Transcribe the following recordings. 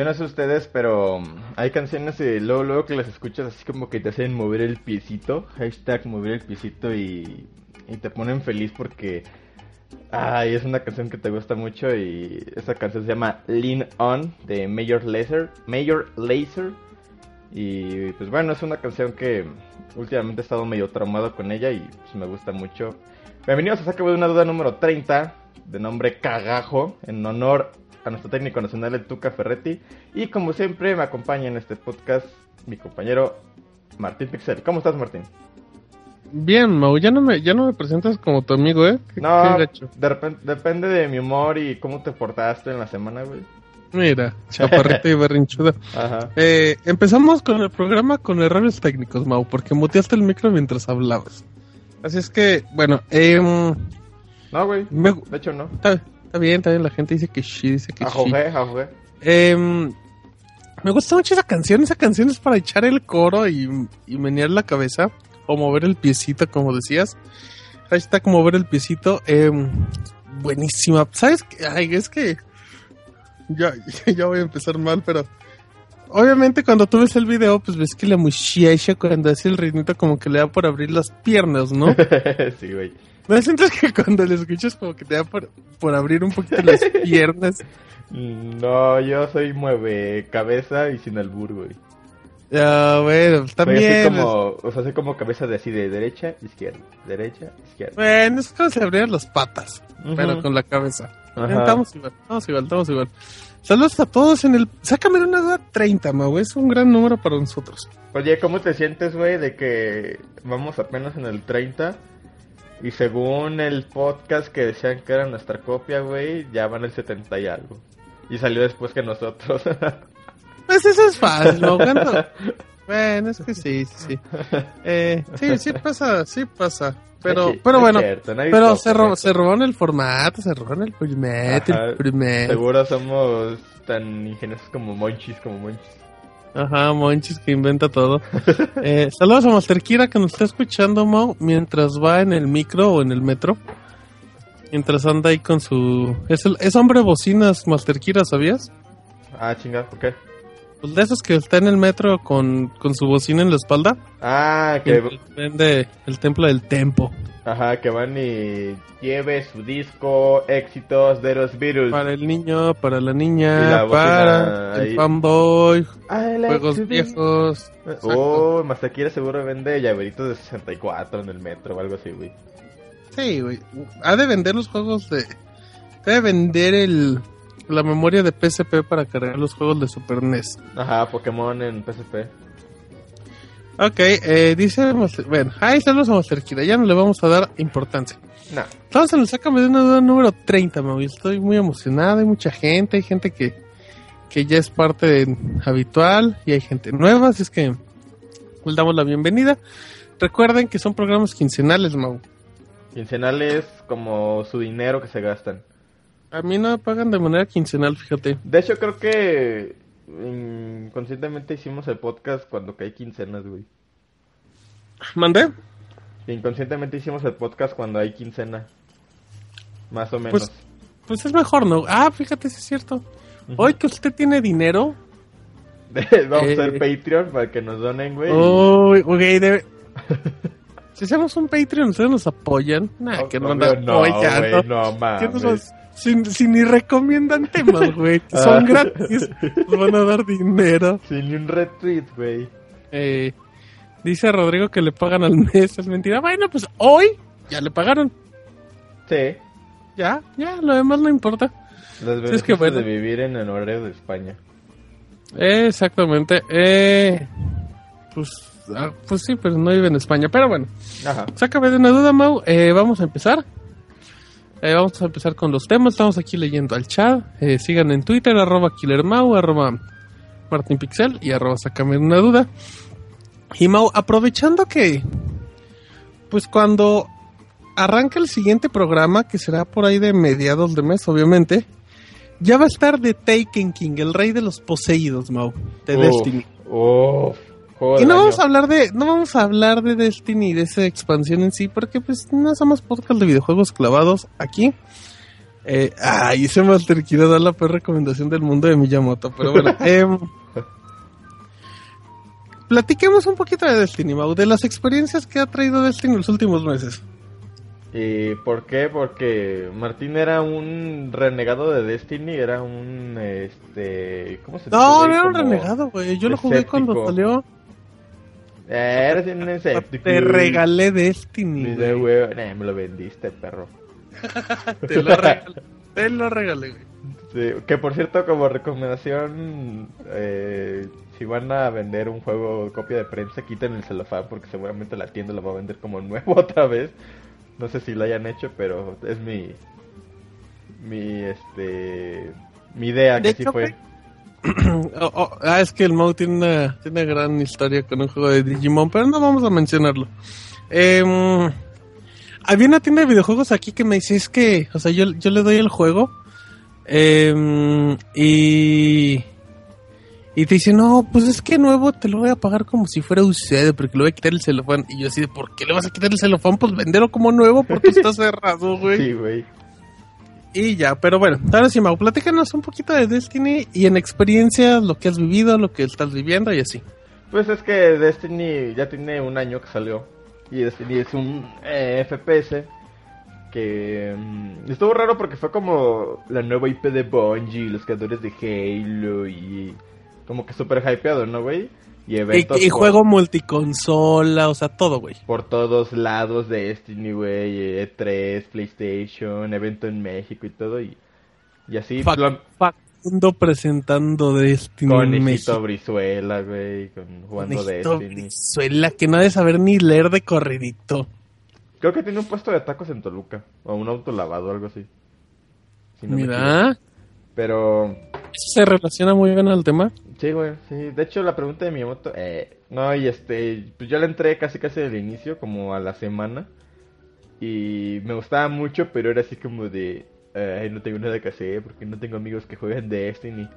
Yo no sé ustedes, pero hay canciones y luego, luego que las escuchas así como que te hacen mover el piecito, hashtag mover el piecito y, te ponen feliz porque ay, es una canción que te gusta mucho y esa canción se llama Lean On de Major Lazer, Major Lazer y pues bueno, es una canción que últimamente he estado medio traumado con ella y pues me gusta mucho. Bienvenidos a Saca de una duda número 30 de nombre Cagajo en honor a nuestro técnico nacional, el Tuca Ferretti. Y como siempre, me acompaña en este podcast mi compañero Martín Pixel. ¿Cómo estás, Martín? Bien, Mau, ya no me, ya no me presentas como tu amigo, ¿eh? no, de depende de mi humor y cómo te portaste en la semana, güey. Mira, chaparrita y berrinchuda. Ajá. Eh, empezamos con el programa con errores técnicos, Mau, porque muteaste el micro mientras hablabas. Así es que, bueno, eh, no, güey. De hecho, no. Está bien, está bien, la gente dice que sí, dice que sí. Eh, me gusta mucho esa canción, esa canción es para echar el coro y, y menear la cabeza o mover el piecito, como decías. Hashtag mover el piecito. Eh, buenísima. ¿Sabes qué? Ay, es que ya, ya voy a empezar mal, pero obviamente cuando tú ves el video, pues ves que la muchacha cuando hace el ritmito como que le da por abrir las piernas, ¿no? sí, güey. ¿No sientes que cuando le escuchas como que te da por, por abrir un poquito las piernas? No, yo soy mueve cabeza y sin albur, güey. Ya, bueno, también. Soy como, o sea, soy como cabeza de así de derecha, izquierda, derecha, izquierda. Bueno, es como se abrían las patas, pero con la cabeza. Estamos igual, estamos igual, estamos igual. Saludos a todos en el... Sácame una duda 30, Mau, es un gran número para nosotros. Oye, ¿cómo te sientes, güey, de que vamos apenas en el 30? Y según el podcast que decían que era nuestra copia, güey, ya van el 70 y algo. Y salió después que nosotros. pues eso es fácil, ¿no? Bueno, es que sí, sí, sí. Eh, sí, sí pasa, sí pasa. Pero, pero bueno, pero se, ro se robaron el formato, se robaron el primer, el primer. Seguro somos tan ingeniosos como Monchis, como Monchis. Ajá, Monchis que inventa todo. eh, saludos a Master Kira que nos está escuchando, Mo, mientras va en el micro o en el metro. Mientras anda ahí con su... Es, el, es hombre bocinas, Master Kira, ¿sabías? Ah, chingada, ¿por qué? Pues de esos que está en el metro con, con su bocina en la espalda. Ah, que... Vende el templo del tempo. Ajá, que van y lleve su disco, éxitos de los virus. Para el niño, para la niña, para el fanboy, juegos viejos. Oh, Masaquira seguro vende llaveritos de 64 en el metro o algo así, güey. Sí, güey. Ha de vender los juegos de... Debe vender el, la memoria de PSP para cargar los juegos de Super NES. Ajá, Pokémon en PSP. Ok, eh, dice, bueno, ahí saludos a Master Kira, ya no le vamos a dar importancia. No. Entonces nos sácame de una duda número 30, me estoy muy emocionado, hay mucha gente, hay gente que, que ya es parte habitual y hay gente nueva, así es que les damos la bienvenida. Recuerden que son programas quincenales, Mau. Quincenales como su dinero que se gastan. A mí no me pagan de manera quincenal, fíjate. De hecho, creo que inconscientemente hicimos el podcast cuando cae quincenas, güey. ¿Mandé? Inconscientemente hicimos el podcast cuando hay quincena. Más o menos. Pues, pues es mejor, ¿no? Ah, fíjate, si es cierto. Hoy que usted tiene dinero. Vamos a hacer eh, Patreon para que nos donen, güey. Oh, ok, debe... si hacemos un Patreon, ¿ustedes nos apoyan? Nah, que no, no, apoyan. no, mames. Si, ni recomiendan temas, güey. Son gratis. Nos van a dar dinero. Sin un retweet, güey. Eh, dice Rodrigo que le pagan al mes. Es mentira. Bueno, pues hoy ya le pagaron. Sí. Ya, ya, lo demás no importa. Es que, bueno. de vivir en el horario de España. exactamente. Eh, pues, ah, pues sí, pero no vive en España. Pero bueno. Ajá. Sácame de una duda, Mau. Eh, vamos a empezar. Eh, vamos a empezar con los temas. Estamos aquí leyendo al chat. Eh, sigan en Twitter, arroba KillerMau, arroba MartinPixel y arroba Sácame una duda. Y Mau, aprovechando que, pues cuando arranca el siguiente programa, que será por ahí de mediados de mes, obviamente, ya va a estar de Taken King, el rey de los poseídos, Mau, de Destiny y no vamos a hablar de, no vamos a hablar de Destiny, de esa expansión en sí, porque pues no somos podcast de videojuegos clavados aquí. Eh, ay, ese Master quiero dar la peor recomendación del mundo de Miyamoto, pero bueno. Em, platiquemos un poquito de Destiny, Mau, de las experiencias que ha traído Destiny en los últimos meses. ¿Y por qué? Porque Martín era un renegado de Destiny, era un este, ¿cómo se No, no era un renegado, güey. Yo lo jugué cuando salió. Eres un escéptico. Te regalé Destiny. me lo vendiste, perro. te, lo regalé, te lo regalé, que por cierto, como recomendación, eh, si van a vender un juego copia de prensa, quiten el celofán porque seguramente la tienda lo va a vender como nuevo otra vez. No sé si lo hayan hecho, pero es mi mi este mi idea que sí fue. Oh, oh, ah, es que el Mau tiene una, tiene gran historia con un juego de Digimon, pero no vamos a mencionarlo. Eh, había una tienda de videojuegos aquí que me dice, es que, o sea, yo, yo le doy el juego eh, y... Y te dice, no, pues es que nuevo te lo voy a pagar como si fuera usado, porque le voy a quitar el celofán. Y yo así de, ¿por qué le vas a quitar el celofán? Pues venderlo como nuevo porque está cerrado, güey. Sí, güey. Y ya, pero bueno, ahora sí, Mau, platícanos un poquito de Destiny y en experiencia lo que has vivido, lo que estás viviendo y así. Pues es que Destiny ya tiene un año que salió. Y Destiny es un eh, FPS que mm, estuvo raro porque fue como la nueva IP de Bungie, los creadores de Halo y como que súper hypeado, ¿no, güey? Y, eventos y, juego multiconsola, o sea, todo, güey. Por todos lados de Destiny, güey. E3, PlayStation, evento en México y todo. Y, y así. Facundo presentando Destiny con México. Brizuela, güey. Con, jugando Destiny. Brizuela, que no ha de saber ni leer de corridito. Creo que tiene un puesto de tacos en Toluca. O un auto lavado, o algo así. Mira. Pero. ¿Se relaciona muy bien al tema? Sí, güey, sí. De hecho, la pregunta de mi moto, eh, no, y este, pues yo la entré casi casi del inicio, como a la semana. Y me gustaba mucho, pero era así como de, ay, no tengo nada que hacer porque no tengo amigos que jueguen Destiny.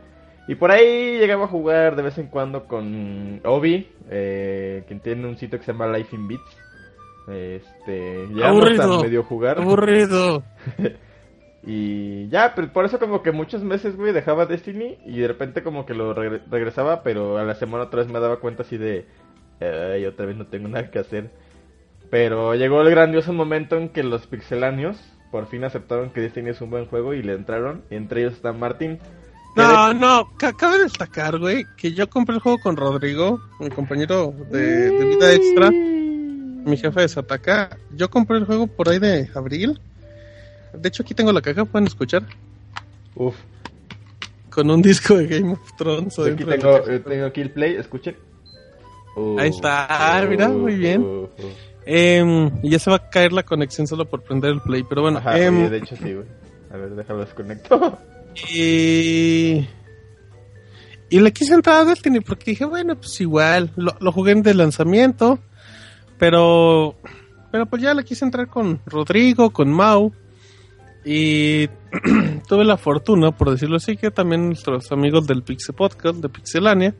Y por ahí llegaba a jugar de vez en cuando con Obi, eh, quien tiene un sitio que se llama Life in Beats. Este, ya aburrido, medio jugar. Aburrido. Y ya, pero por eso como que muchos meses, güey, dejaba Destiny y de repente como que lo regresaba, pero a la semana otra vez me daba cuenta así de, ay, otra vez no tengo nada que hacer. Pero llegó el grandioso momento en que los pixeláneos por fin aceptaron que Destiny es un buen juego y le entraron, y entre ellos está Martín. No, no, cabe destacar, güey, que yo compré el juego con Rodrigo, mi compañero de, de vida extra, mi jefe de Sataka. Yo compré el juego por ahí de abril de hecho, aquí tengo la caja, pueden escuchar. Uf. Con un disco de Game of Thrones. Aquí tengo, eh, tengo aquí el play, escuchen. Ahí está, mira, muy bien. Eh, ya se va a caer la conexión solo por prender el play, pero bueno. Ajá, em, de hecho sí, güey. A ver, déjalo desconecto. Y... Y le quise entrar a Destiny porque dije, bueno, pues igual, lo, lo jugué en de lanzamiento, pero... Pero pues ya le quise entrar con Rodrigo, con Mau. Y tuve la fortuna, por decirlo así, que también nuestros amigos del Pixel Podcast, de Pixelania,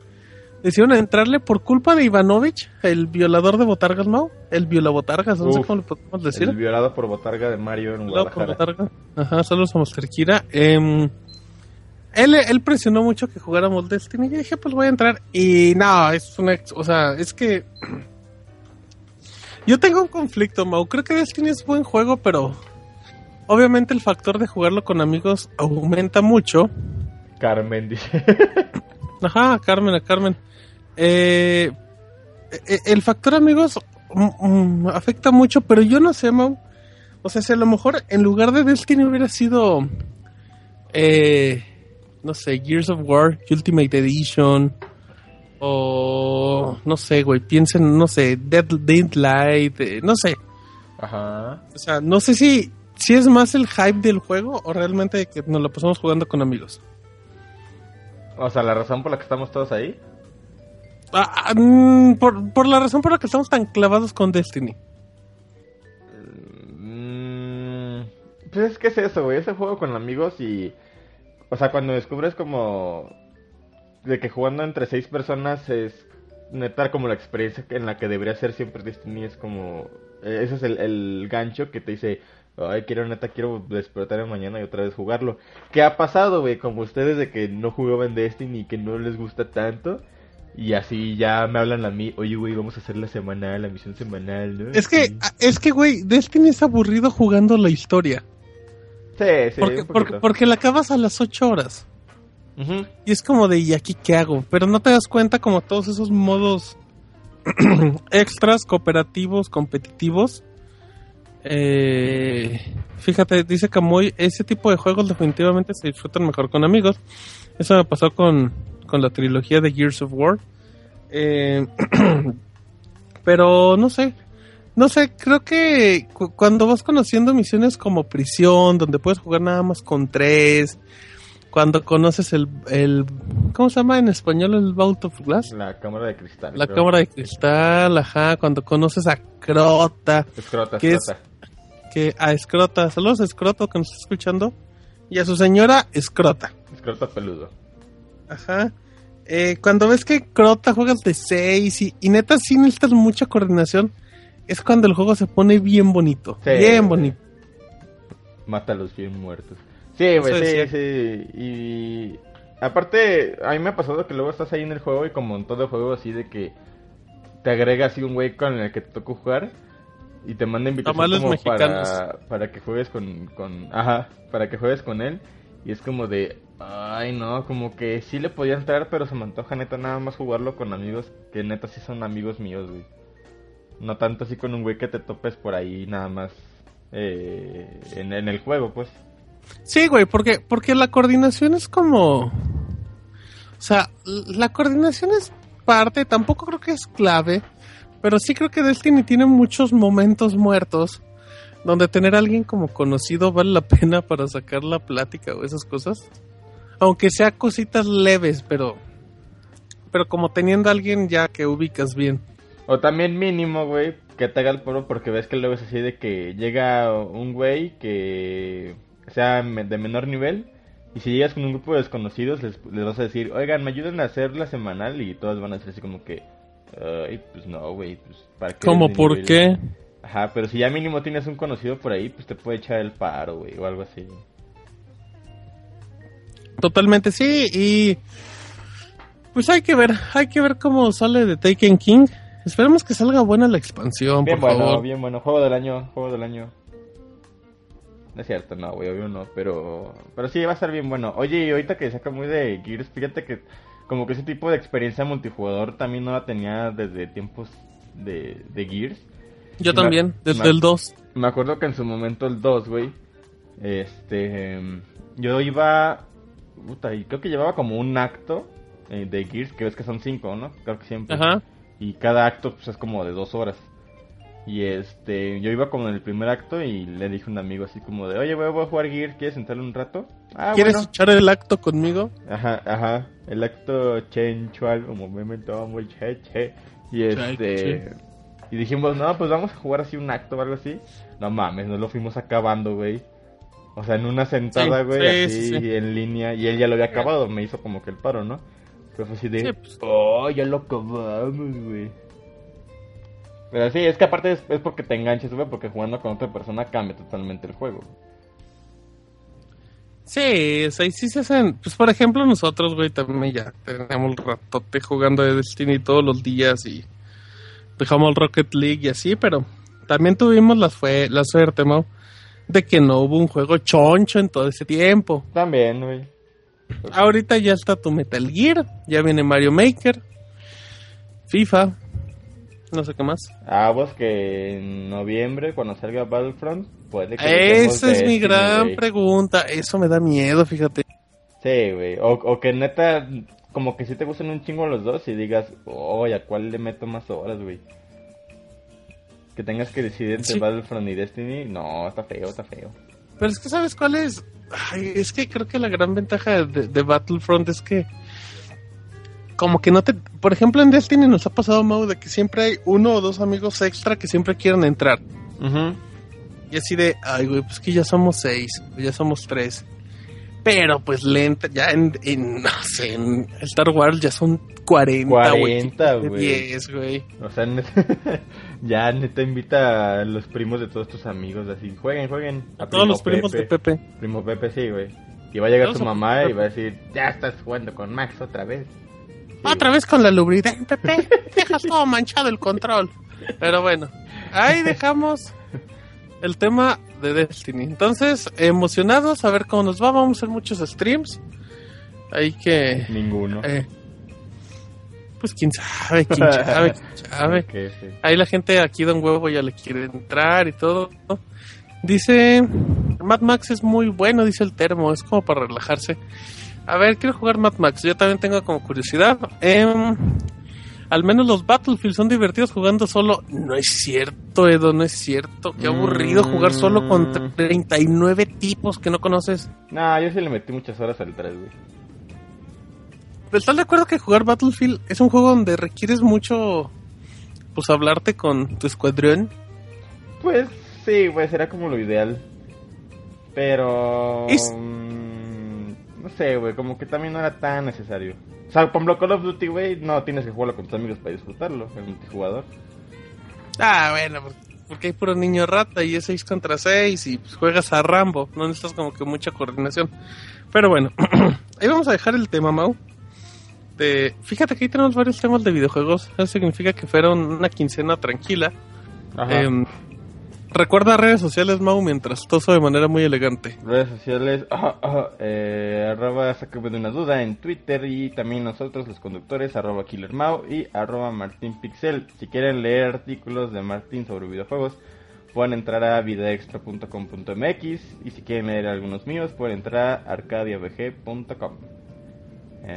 decidieron entrarle por culpa de Ivanovich, el violador de Botargas, ¿no? El viola-botargas, no sé cómo le podemos decir. El violado por Botarga de Mario en Guadalajara. Ajá, saludos a Monster Kira. Eh, él, él presionó mucho que jugáramos Destiny y dije, pues voy a entrar. Y no, es una... O sea, es que... Yo tengo un conflicto, Mau. Creo que Destiny es buen juego, pero obviamente el factor de jugarlo con amigos aumenta mucho. Carmen dice. Ajá, Carmen, a Carmen. Eh, eh, el factor amigos mm, mm, afecta mucho, pero yo no sé, Mau. O sea, si a lo mejor en lugar de Destiny hubiera sido, eh, no sé, Gears of War, Ultimate Edition, o no sé, güey, piensen, no sé, Dead, Light, no sé. Ajá. O sea, no sé si si es más el hype del juego o realmente que nos lo pasamos jugando con amigos. O sea, la razón por la que estamos todos ahí. Ah, ah, mm, por, la razón por la que estamos tan clavados con Destiny. Mm, pues es que es eso, güey. Ese juego con amigos y. O sea, cuando descubres como. De que jugando entre seis personas es neta como la experiencia en la que debería ser siempre Destiny. Es como. Eh, ese es el, el gancho que te dice Ay, quiero neta, quiero despertar mañana y otra vez jugarlo. ¿Qué ha pasado, güey? Como ustedes de que no jugaban Destiny y que no les gusta tanto. Y así ya me hablan a mí, oye, güey, vamos a hacer la semanal, la misión semanal, ¿no? Es que, es que, güey, Destiny es aburrido jugando la historia. Sí, sí. Porque, porque, la acabas a las 8 horas. Y es como de, ¿y aquí qué hago? Pero no te das cuenta como todos esos modos extras, cooperativos, competitivos eh, fíjate, dice Camuy, ese tipo de juegos definitivamente se disfrutan mejor con amigos. Eso me pasó con, con la trilogía de Gears of War. Eh, pero no sé, no sé, creo que cuando vas conociendo misiones como prisión, donde puedes jugar nada más con tres, cuando conoces el, el ¿cómo se llama en español el Vault of Glass? La cámara de cristal. La cámara de cristal, ajá, cuando conoces a Crota, Escrota, que Escrota que a Escrota, saludos a Escroto que nos está escuchando, y a su señora Escrota. Escrota peludo. Ajá. Eh, cuando ves que Crota juegas de 6 y, y, neta sí necesitas mucha coordinación, es cuando el juego se pone bien bonito. bien bonito. Mata a los bien muertos. Sí, güey, sí, sí. Y aparte, a mí me ha pasado que luego estás ahí en el juego y como en todo juego así de que te agrega así un güey con el que te tocó jugar y te manda invitación como para, para que juegues con, con... Ajá, para que juegues con él. Y es como de, ay no, como que sí le podía entrar, pero se me antoja neta nada más jugarlo con amigos que neta sí son amigos míos, güey. No tanto así con un güey que te topes por ahí nada más eh, en, en, el juego, pues. Sí, güey, porque, porque la coordinación es como... O sea, la coordinación es parte, tampoco creo que es clave, pero sí creo que Destiny tiene muchos momentos muertos donde tener a alguien como conocido vale la pena para sacar la plática o esas cosas. Aunque sea cositas leves, pero pero como teniendo a alguien ya que ubicas bien. O también mínimo, güey, que te haga el poro porque ves que luego es así de que llega un güey que sea de menor nivel y si llegas con un grupo de desconocidos les, les vas a decir, oigan, me ayuden a hacer la semanal y todos van a decir así como que, ay, pues no, güey, pues para qué. ¿Cómo por qué? Ajá, pero si ya mínimo tienes un conocido por ahí, pues te puede echar el paro, güey, o algo así. Totalmente, sí, y pues hay que ver, hay que ver cómo sale de Taken King. Esperemos que salga buena la expansión, bien por bueno, Bien bueno, juego del año, juego del año. No es cierto, no, güey, obvio no, pero pero sí va a estar bien bueno. Oye, y ahorita que saca muy de Gears, fíjate que como que ese tipo de experiencia multijugador también no la tenía desde tiempos de, de Gears. Yo también, desde el 2. Me acuerdo que en su momento el 2, güey, este, yo iba, puta, y creo que llevaba como un acto eh, de Gears, que ves que son 5, ¿no? Creo que siempre. Ajá. Y cada acto pues, es como de dos horas. Y este, yo iba como en el primer acto y le dije a un amigo así como de, oye, voy, a jugar Gears, ¿quieres sentarle un rato? Ah, ¿Quieres echar el acto conmigo? Ajá, ajá, el acto chenchual, como me inventaba muy che, Y este, y dijimos, no, pues vamos a jugar así un acto o algo así. No mames, nos lo fuimos acabando, güey. O sea, en una sentada, güey, así en línea. Y él ya lo había acabado, me hizo como que el paro, ¿no? Pero fue así de, pues. oh, ya lo acabamos, güey. Pero sí, es que aparte es, porque te enganches, güey, porque jugando con otra persona cambia totalmente el juego. Sí, o sea, sí se hacen. Pues por ejemplo, nosotros, güey, también ya tenemos ratote jugando de Destiny todos los días y dejamos el Rocket League y así, pero también tuvimos la, fue, la suerte, ¿no? De que no hubo un juego choncho en todo ese tiempo. También, güey. Ahorita ya está tu Metal Gear, ya viene Mario Maker, FIFA, no sé qué más. Ah, vos que en noviembre, cuando salga Battlefront, puede que... Esa es mi gran pregunta, eso me da miedo, fíjate. Sí, güey, o, o que neta como que si te gustan un chingo los dos y digas, oye, ¿a cuál le meto más horas, güey? Que tengas que decidir entre Battlefront y Destiny, no, está feo, está feo. Pero es que, ¿sabes cuál es? Ay, es que creo que la gran ventaja de, Battlefront es que como que no te... Por ejemplo, en Destiny nos ha pasado, Mau, de que siempre hay uno o dos amigos extra que siempre quieren entrar. Y así de, ay, güey, pues que ya somos seis, ya somos tres. Pero pues lenta, ya en, no sé, en Star Wars ya son 40, 40 güey. 10, güey. O sea, ya neta invita a los primos de todos tus amigos, así, jueguen, jueguen. A, todos los primos de Pepe. Primo Pepe, sí, güey. Y va a llegar su mamá y va a decir, ya estás jugando con Max otra vez. Otra vez con la lubridad, Pepe. Dejas todo manchado el control. Pero bueno, ahí dejamos el tema de Destiny. Entonces, emocionados a ver cómo nos va. Vamos a hacer muchos streams. Hay que. Ninguno. Eh, pues quién sabe, quién sabe, quién sabe. Ahí la gente aquí de un huevo ya le quiere entrar y todo. Dice. Mad Max es muy bueno, dice el termo. Es como para relajarse. A ver, quiero jugar Mad Max. Yo también tengo como curiosidad. Eh, al menos los Battlefield son divertidos jugando solo. No es cierto, Edo, no es cierto. Qué aburrido jugar solo con 39 mm. tipos que no conoces. Nah, yo sí le metí muchas horas al 3, güey. ¿Estás de acuerdo que jugar Battlefield es un juego donde requieres mucho, pues, hablarte con tu escuadrón? Pues sí, güey, será como lo ideal. Pero... Mm, no sé, güey, como que también no era tan necesario. O sea, por ejemplo, Call of Duty, güey, no tienes que jugarlo con tus amigos para disfrutarlo, el multijugador. Ah, bueno, porque hay puro niño rata y es 6 contra 6 y pues, juegas a Rambo, no necesitas como que mucha coordinación. Pero bueno, ahí vamos a dejar el tema, Mau. De, fíjate que ahí tenemos varios temas de videojuegos. Eso significa que fueron una quincena tranquila. Eh, recuerda redes sociales, Mau, mientras toso de manera muy elegante. Redes sociales, eh, arroba sácame de una duda en Twitter y también nosotros los conductores, arroba Killer Mau y arroba Martín Pixel. Si quieren leer artículos de Martín sobre videojuegos, pueden entrar a videoextra.com.mx y si quieren leer algunos míos, pueden entrar a arcadiabg.com.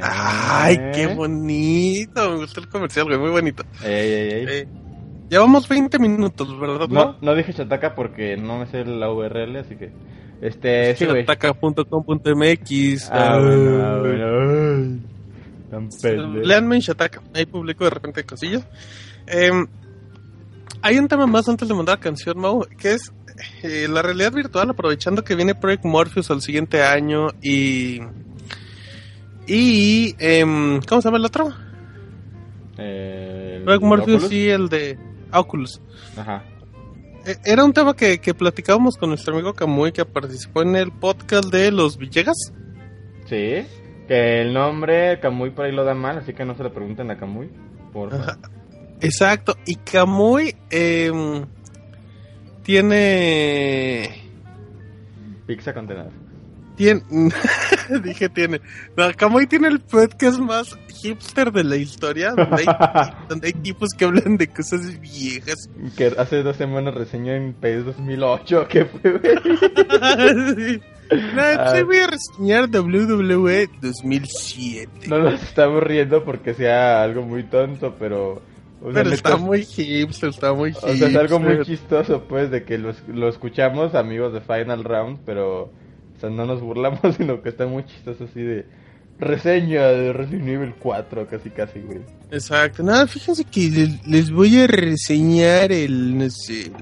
¡Ay, qué eh. bonito! Me gustó el comercial, güey, muy bonito. Llevamos 20 minutos, ¿verdad? No, no dije Chataka porque no me sé la URL, así que... Este, sí, Chataka.com.mx. Ah, ah, bueno, ah, bueno. Leanme en Chataka, ahí publico de repente cosillas. Eh, hay un tema más antes de mandar la canción, Mau, que es eh, la realidad virtual, aprovechando que viene Project Morpheus al siguiente año y. Y. Em, ¿Cómo se llama el otro? Eh, Project Morpheus y el de Oculus. Ajá. E, era un tema que, que platicábamos con nuestro amigo Camuy, que participó en el podcast de Los Villegas. Sí, que el nombre Camuy por ahí lo da mal, así que no se lo pregunten a Camuy. Por Exacto. Y Kamui em, tiene. Pizza contenedor. Tiene. Dije tiene. No, Kamui tiene el podcast más hipster de la historia. Donde hay, tipos que hablan de cosas viejas. Que hace dos semanas reseñó en PS 2008. ¿Qué fue, sí. No, pues voy a reseñar WWE 2007. No nos estamos riendo porque sea algo muy tonto, pero pero está muy hipster, está muy hipster. O sea, es algo muy chistoso, pues, de que lo escuchamos, amigos de Final Round, pero, o sea, no nos burlamos, sino que está muy chistoso así de reseña de Resident Evil 4, casi, casi, güey. Exacto. Nada, fíjense que les, voy a reseñar el, no sé,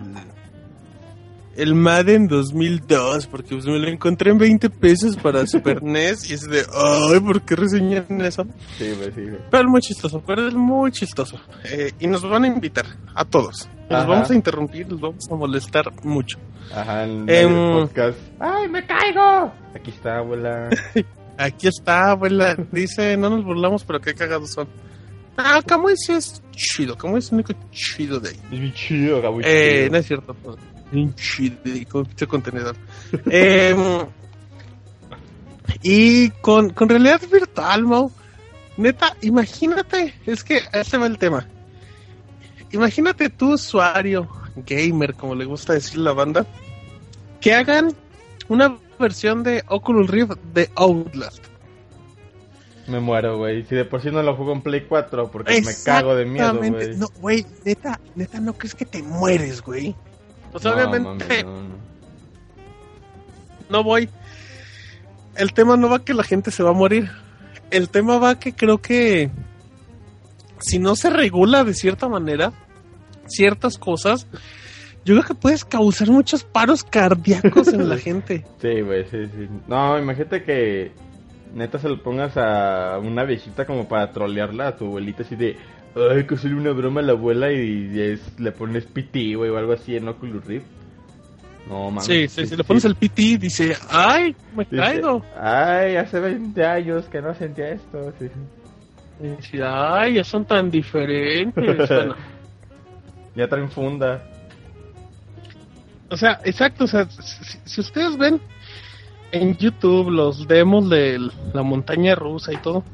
el Madden 2002, porque pues me lo encontré en 20 pesos para Super NES y es de, ay, ¿por qué reseñan eso? Sí, pues sí. Pero es muy chistoso, pero es muy chistoso. Eh, y nos van a invitar a todos. Nos vamos a interrumpir, nos vamos a molestar mucho. Ajá, en el em, podcast. ¡Ay, me caigo! Aquí está, abuela. Aquí está, abuela. Dice, no nos burlamos, pero qué cagados son. Ah, Kamui sí es chido. Kamui es el único chido de ahí. Es muy chido, Kamui. Eh, no es cierto. Pues con contenedor. Em, y con, con realidad virtual, Mo. Neta, imagínate, es que ese va el tema. Imagínate tu usuario, gamer, como le gusta decir la banda, que hagan una versión de Oculus Rift de Outlast. Me muero, güey. Si de por sí no lo juego en Play 4 porque me cago de miedo, güey. No, güey, neta, neta, no crees que te mueres, güey. Pues obviamente no, voy. El tema no va que la gente se va a morir. El tema va que creo que si no se regula de cierta manera ciertas cosas, yo creo que puedes causar muchos paros cardíacos en la gente. Sí, güey, sí, sí. No, imagínate que neta se lo pongas a una viejita como para trolearla a tu abuelita así de ay, que hacerle una broma a la abuela y, es, le pones PT, güey, o algo así en Oculus Rift. No, mames. Sí, sí, si le pones el PT, dice, ay, me caigo. Ay, hace 20 años que no sentía esto. Sí. Dice, ay, ya son tan diferentes. Ya traen funda. O sea, exacto, o sea, si, ustedes ven en YouTube los demos de la montaña rusa y todo,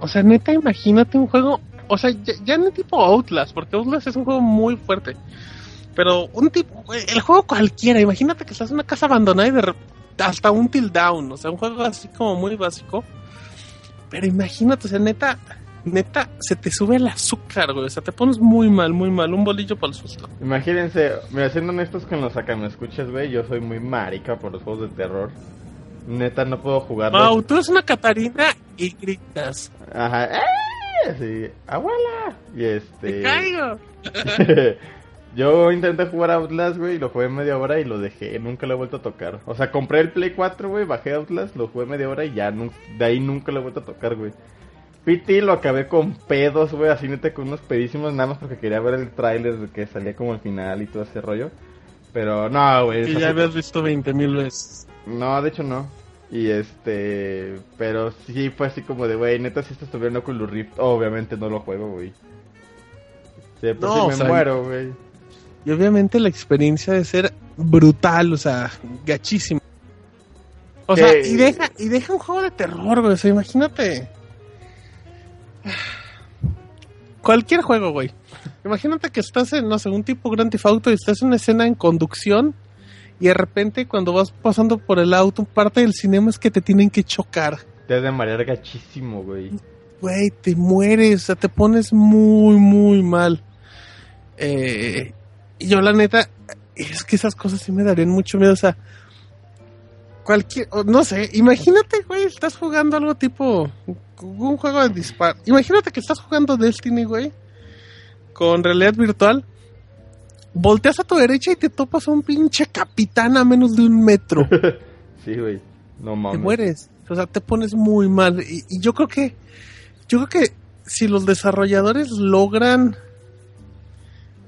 o sea, neta, imagínate un juego o sea, ya, no tipo Outlast, porque Outlast es un juego muy fuerte. Pero un tipo, el juego cualquiera, imagínate que estás en una casa abandonada y de hasta un till down, o sea, un juego así como muy básico. Pero imagínate, o sea, neta, neta, se te sube el azúcar, güey. O sea, te pones muy mal, muy mal. Un bolillo para el susto. Imagínense, me siendo honestos con los acá me escuchas, güey. Yo soy muy marica por los juegos de terror. Neta, no puedo jugar. Wow, tú eres una Catarina y gritas. Ajá. ¡Eh! así, abuela. Y este. caigo! Yo intenté jugar Outlast, güey, y lo jugué media hora y lo dejé. Nunca lo he vuelto a tocar. O sea, compré el Play 4, güey, bajé Outlast, lo jugué media hora y ya de ahí nunca lo he vuelto a tocar, güey. PT lo acabé con pedos, güey, así neta con unos pedísimos, nada más porque quería ver el tráiler que salía como el final y todo ese rollo. Pero no, güey. Y ya habías visto 20 mil veces. No, de hecho no. Y este, pero sí fue así como de, güey, neta, si estás con Oculus Rift, obviamente no lo juego, güey. Sí, no, me muero, güey. Y obviamente la experiencia de ser brutal, o sea, gachísimo. O sea, y deja, y deja un juego de terror, güey. O sea, imagínate. Cualquier juego, güey. Imagínate que estás en, no sé, un tipo Grand Theft Auto y estás en una escena en conducción y de repente cuando vas pasando por el auto, parte del cinema es que te tienen que chocar. Te has de marear gachísimo, güey. Güey, te mueres, o sea, te pones muy, muy mal. Eh, y yo la neta, es que esas cosas sí me darían mucho miedo, o sea, cualquier, no sé, imagínate, güey, estás jugando algo tipo un juego de disparo. Imagínate que estás jugando Destiny, güey, con realidad virtual. Volteas a tu derecha y te topas a un pinche capitán a menos de un metro. sí, güey. No mames. Te mueres. O sea, te pones muy mal. Y, y, yo creo que. Yo creo que si los desarrolladores logran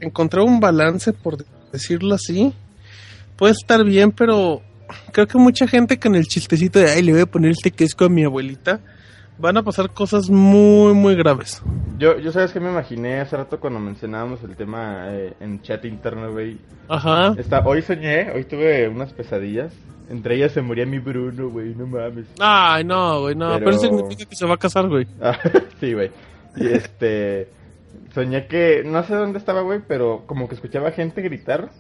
encontrar un balance, por decirlo así, puede estar bien, pero creo que mucha gente con el chistecito de, ay, le voy a poner este queso a mi abuelita, van a pasar cosas muy, muy graves. Yo, yo sabes que me imaginé hace rato cuando mencionábamos el tema eh, en chat interno, güey. Ajá. Está, hoy soñé, hoy tuve unas pesadillas. Entre ellas se moría mi Bruno, güey, no mames. Ay, no, güey, no. Pero... significa que se va a casar, güey. Ah, sí, güey. Y este... soñé que... No sé dónde estaba, güey, pero como que escuchaba gente gritar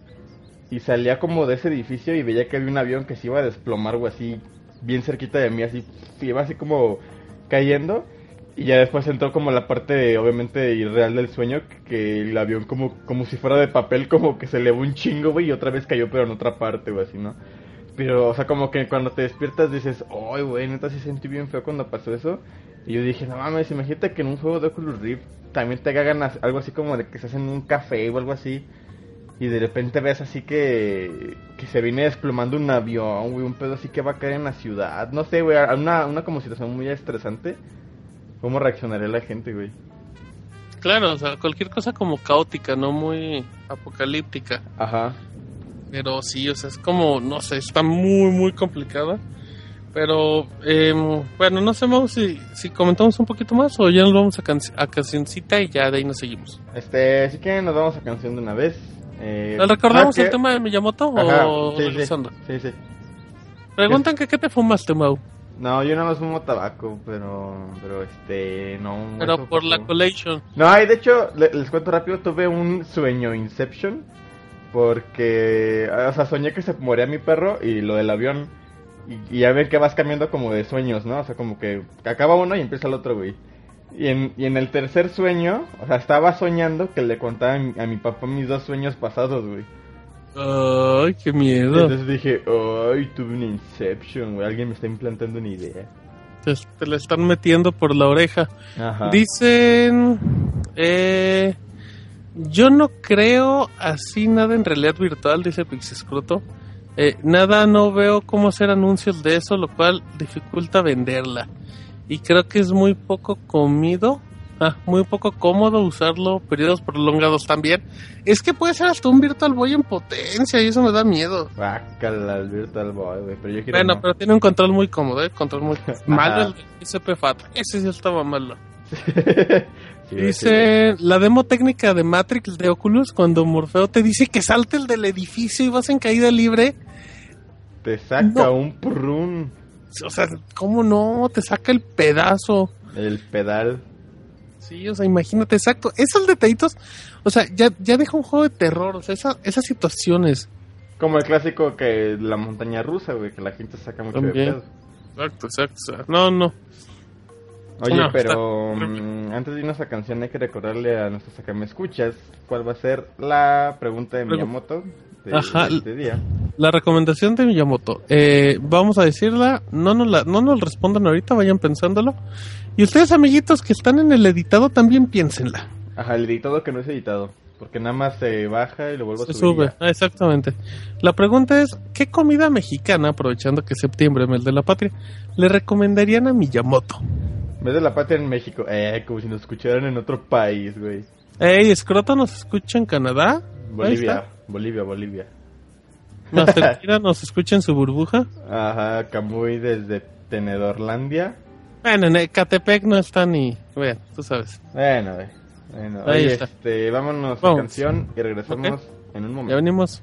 y salía como de ese edificio y veía que había un avión que se iba a desplomar, güey, así, bien cerquita de mí, así, iba así como cayendo. Y ya después entró como la parte, obviamente, irreal del sueño, que el avión como, como si fuera de papel, como que se elevó un chingo, güey, y otra vez cayó, pero en otra parte, güey, así, ¿no? Pero, o sea, como que cuando te despiertas dices, ay, güey, neta sí sentí bien feo cuando pasó eso. Y yo dije, no mames, imagínate que en un juego de Oculus Rift también te hagan algo así como de que se hacen un café o algo así y de repente ves así que, que se viene desplomando un avión, güey, un pedo así que va a caer en la ciudad. No sé, güey, una, una como situación muy estresante. ¿Cómo reaccionaría la gente, güey? Claro, o sea, cualquier cosa como caótica, no muy apocalíptica. Ajá. Pero sí, o sea, es como, no sé, está muy, muy complicada. Pero, eh, bueno, no sé, Mau, si, si comentamos un poquito más o ya nos vamos a, a cancioncita y ya de ahí nos seguimos. Este, sí que nos vamos a canción de una vez. Eh, ¿Recordamos el tema de Miyamoto o sí, sí, sí, Preguntan que qué te fumaste, Mau. No, yo no me fumo tabaco, pero, pero este, no. Pero por la collection. No, y de hecho, les, cuento rápido, tuve un sueño Inception, porque, o sea, soñé que se moría mi perro y lo del avión, y, y ya ven que vas cambiando como de sueños, ¿no? O sea, como que acaba uno y empieza el otro, güey. Y en, y en el tercer sueño, o sea, estaba soñando que le contaba a mi, papá mis dos sueños pasados, güey. Ay, qué miedo. Entonces dije, ay, tuve una Inception, güey. Alguien me está implantando una idea. Te, te la están metiendo por la oreja. Ajá. Dicen, eh, yo no creo así nada en realidad virtual, dice Pixiscroto. Eh, nada, no veo cómo hacer anuncios de eso, lo cual dificulta venderla y creo que es muy poco comido, ah, muy poco cómodo usarlo periodos prolongados también. Es que puede ser hasta un Virtual Boy en potencia y eso me da miedo. Bácala el Virtual Boy, güey, pero yo quiero Bueno, pero tiene un control muy cómodo, ¿eh? Control muy malo el SP FAT. Ese sí estaba malo. dice la demo técnica de Matrix de Oculus cuando Morfeo te dice que salte el del edificio y vas en caída libre. Te saca un prun o sea, ¿cómo no? Te saca el pedazo. El pedal. Sí, o sea, imagínate, exacto. Esos detallitos, o sea, ya, ya deja un juego de terror, o sea, esas situaciones. Como el clásico que la montaña rusa, güey, que la gente saca mucho de pedo. Exacto, exacto. No, no. Oye, pero mm, antes de irnos a canción hay que recordarle a nuestros acá me escuchas cuál va a ser la pregunta de Miyamoto de Ajá, este día. La recomendación de Miyamoto. Eh, vamos a decirla, no nos, la, no nos respondan ahorita, vayan pensándolo. Y ustedes, amiguitos que están en el editado, también piénsenla. Ajá, el editado que no es editado. Porque nada más se baja y lo vuelve a subir. sube, ah, exactamente. La pregunta es, ¿qué comida mexicana, aprovechando que es septiembre, mes de la patria, le recomendarían a Miyamoto? Mes de la patria en México. Eh, como si nos escucharan en otro país, güey. Ey, Escroto nos escucha en Canadá. Bolivia, Bolivia, Bolivia. Masterkira nos escucha en su burbuja. Ajá, Camuy desde Tenedorlandia. Bueno, en Ecatepec no está ni. Bueno, tú sabes. Bueno, bueno. Ahí está. este, vámonos a canción y regresamos en un momento. Ya venimos.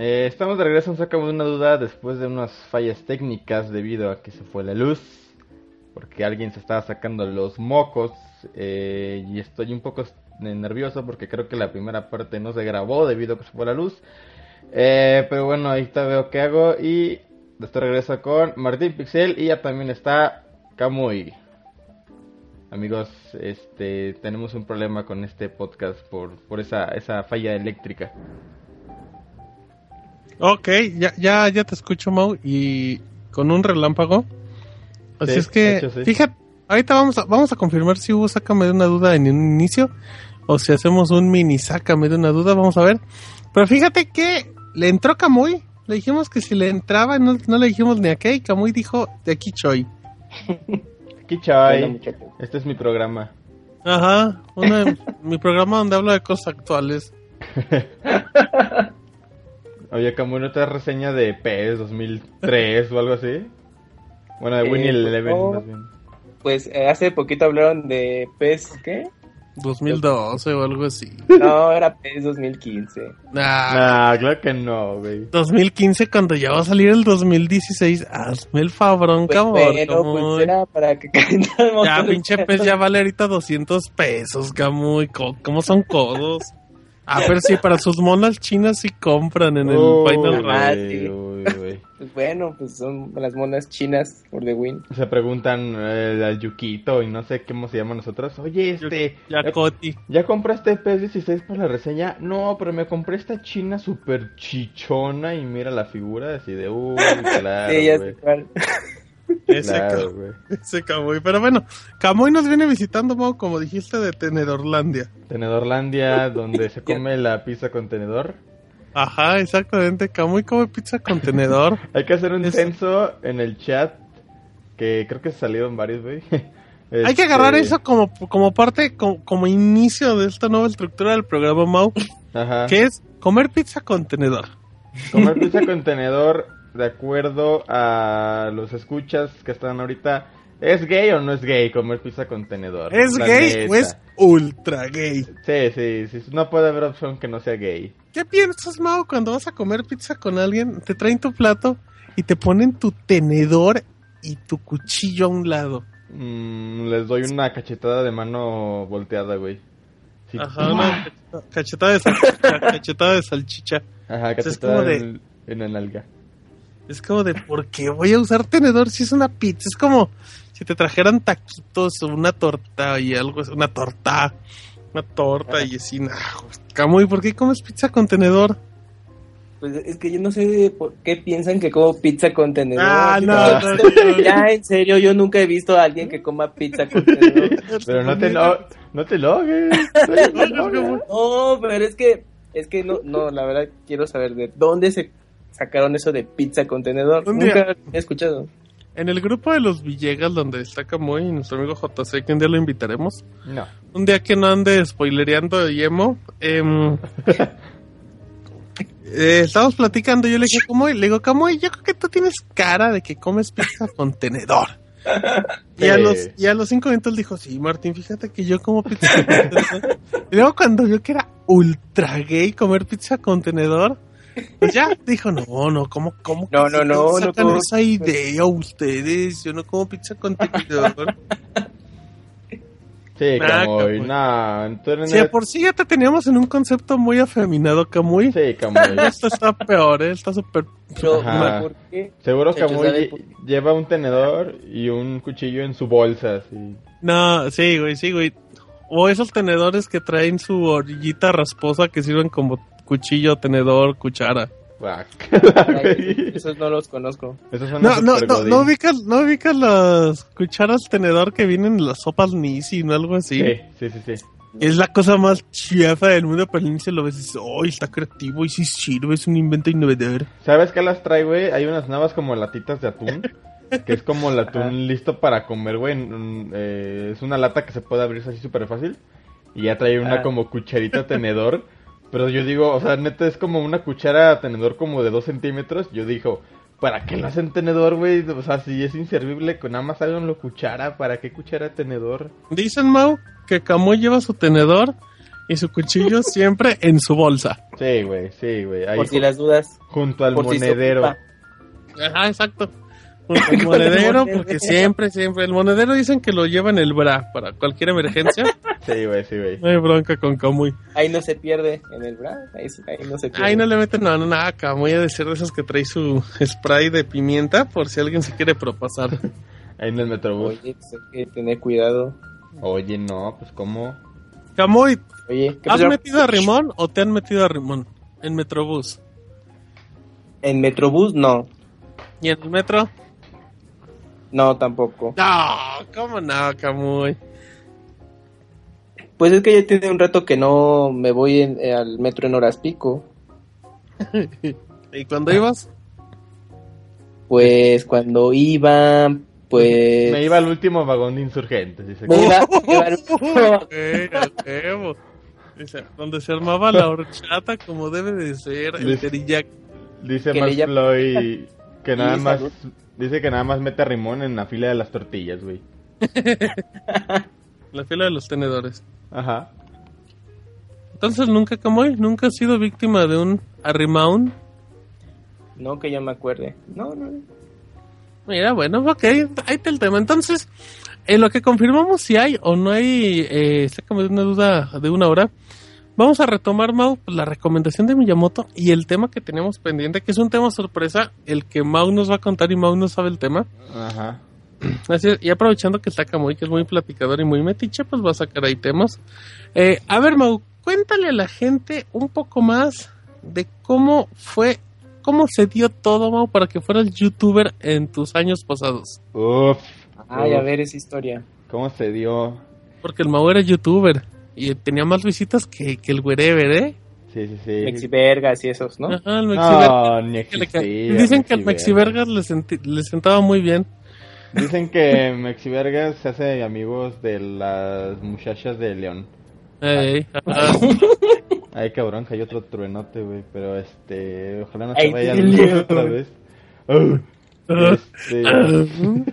Eh, estamos de regreso, nos sacamos una duda después de unas fallas técnicas debido a que se fue la luz, porque alguien se estaba sacando los mocos eh, y estoy un poco nervioso porque creo que la primera parte no se grabó debido a que se fue la luz. Eh, pero bueno, ahí está, veo qué hago y estoy regreso con Martín Pixel y ya también está Camuy. Amigos, este tenemos un problema con este podcast por, por esa, esa falla eléctrica. Ok, ya, ya, ya te escucho, Mau, y con un relámpago. Así es que, fíjate, ahorita vamos a, vamos a confirmar si hubo sácame de una duda en un inicio, o si hacemos un mini sácame de una duda, vamos a ver. Pero fíjate que le entró Camuy, le dijimos que si le entraba, no, no le dijimos ni a qué, y Camuy dijo, de aquí choy. aquí choy, este es mi programa. Ajá, mi programa donde hablo de cosas actuales. Oye, Camuy, ¿no te reseña de PES 2003 o algo así? Bueno, de Winnie eh, Eleven, más bien. Pues eh, hace poquito hablaron de PES, ¿qué? 2012 o algo así. No, era PES 2015. Nah, claro que no, güey. 2015 cuando ya va a salir el 2016, hazme el fabrón, pues, cabrón. Bueno, pues era para que Ya, pinche PES ya vale ahorita 200 pesos, camuy. ¿Cómo son codos? Ah, pero sí, para sus monas chinas sí compran en el Final Round. Pues bueno, pues son las monas chinas por The Win. Se preguntan eh, al Yukito y no sé cómo se llama nosotros. Oye, este. ¿Ya compraste PS16 para la reseña? No, pero me compré esta china super chichona y mira la figura así de. Uy, claro. sí, ya sé cuál. Ese, claro, ese Camuy. Pero bueno, Camuy nos viene visitando, como dijiste, de Tenedorlandia. Tenedorlandia, donde se come la pizza con tenedor. Ajá, exactamente. Camuy come pizza con tenedor. Hay que hacer un censo en el chat, que creo que salieron varios, güey. Hay que agarrar este, eso como, como parte, como, inicio de esta nueva estructura del programa Mau, Ajá. que es comer pizza con tenedor. Comer pizza con tenedor de acuerdo a los escuchas que están ahorita, ¿es gay o no es gay comer pizza con tenedor? ¿Es gay o es ultra gay? Sí, sí, sí, no puede haber opción que no sea gay. ¿Qué piensas, Mao, cuando vas a comer pizza con alguien, te traen tu plato y te ponen tu tenedor y tu cuchillo a un lado? Mm, les doy una cachetada de mano volteada, güey. Ajá, una cachetada de salchicha. cachetada de salchicha. Ajá, cachetada de... en, en la nalga. Es como de, ¿por qué voy a usar tenedor si es una pizza? Es como si te trajeran taquitos o una torta y algo, una torta, una torta y así, nah, Camuy, ¿por qué comes pizza con tenedor? Pues es que yo no sé por qué piensan que como pizza con tenedor. Ah, no, no, Ya, en serio, yo nunca he visto a alguien que coma pizza con tenedor. Pero no te, lo, no te logues. No, pero es que, es que no, no, la verdad quiero saber de dónde se sacaron eso de pizza contenedor. Nunca he escuchado. En el grupo de los Villegas, donde está Camuy y nuestro amigo JC, que un día lo invitaremos. No. Un día que no ande spoilereando de Yemo. Em, eh, estábamos platicando, yo le dije, Camuy, le digo, Camuy, yo creo que tú tienes cara de que comes pizza con tenedor. Y, a los, y a los cinco minutos dijo, sí, Martín, fíjate que yo como pizza con tenedor. Y luego cuando vio que era ultra gay comer pizza con tenedor, pues ya, dijo, no, no, ¿cómo, cómo no, no, no, sacan no, esa idea ustedes? Yo no como pizza con tenedor. Sí, Camuy, no. Sí, por sí ya te teníamos en un concepto muy afeminado, Camuy. Sí, Camuy. Esto está peor, ¿eh? Está súper... Seguro Camuy lleva un tenedor y un cuchillo en su bolsa, sí. No, sí, güey, sí, güey. O esos tenedores que traen su orillita rasposa que sirven como cuchillo, tenedor, cuchara. esos no los conozco. no, no, no, no, ubicas, no ubicas las cucharas tenedor que vienen en las sopas Nisi o algo así. Sí, sí, sí, Es la cosa más chiafa del mundo, pero el lo ves y dices, oh, está creativo y sí sirve, es un invento innovador. ¿Sabes qué las trae, güey? Hay unas nuevas como latitas de atún. que es como el atún listo para comer, güey. Eh, es una lata que se puede abrir así súper fácil. Y ya trae una ah. como cucharita tenedor pero yo digo, o sea, neta es como una cuchara tenedor como de 2 centímetros. Yo digo, ¿para qué lo hacen tenedor, güey? O sea, si es inservible, con nada más lo cuchara, ¿para qué cuchara tenedor? Dicen, Mau, que Camuy lleva su tenedor y su cuchillo siempre en su bolsa. Sí, güey, sí, güey. Por si las dudas. Junto al monedero. Ajá, exacto. El monedero, porque siempre, siempre. El monedero dicen que lo lleva en el bra para cualquier emergencia. Sí, güey, sí, güey. No hay bronca con Camuy. Ahí no se pierde en el bra. Ahí, no se pierde. Ahí no le meten no, no, nada. Camuy ha de ser de esos que trae su spray de pimienta por si alguien se quiere propasar. Ahí en el metrobús. Oye, pues hay que tener cuidado. Oye, no, pues cómo. Camuy, Oye, ¿has metido a Rimón o te han metido a Rimón en Metrobús? En Metrobús no. ¿Y en el metro? No, tampoco. No, ¿cómo no, Camuy? Pues es que ya tiene un rato que no me voy eh, al metro en horas pico. ¿Y cuándo ibas? Pues cuando iba, pues... Me iba al último vagón de insurgentes. Dice. Me iba, Dice, donde se armaba la horchata como debe de ser, el. Dice Floyd que nada más dice que nada más mete a Rimón en la fila de las tortillas, güey. la fila de los tenedores. Ajá. Entonces nunca Camoy, nunca has sido víctima de un arrimón. No que yo me acuerde. No, no. Mira, bueno, ok, ahí está el tema. Entonces, en lo que confirmamos si hay o no hay, eh, sácame una duda de una hora, vamos a retomar, Mau, la recomendación de Miyamoto y el tema que teníamos pendiente, que es un tema sorpresa, el que Mau nos va a contar y Mau no sabe el tema. Ajá. Así y aprovechando que está Kamui, que es muy platicador y muy metiche, pues va a sacar ahí temas. Eh, a ver, Mau, cuéntale a la gente un poco más de cómo fue ¿Cómo se dio todo, Mau, para que fueras youtuber en tus años pasados? Uf. Ay, a ver esa historia. ¿Cómo se dio? Porque el Mau era youtuber y tenía más visitas que, que el Wherever, ¿eh? Sí, sí, sí. Mexivergas y esos, ¿no? Ajá, el Mexivergas. No, ni existía, Dicen que el Mexivergas le, sentaba muy bien. Dicen que Mexivergas se hace amigos de las muchachas de León. Ey, Ay, cabrón, hay otro truenote, güey. Pero este, ojalá no se vaya a otra vez. este,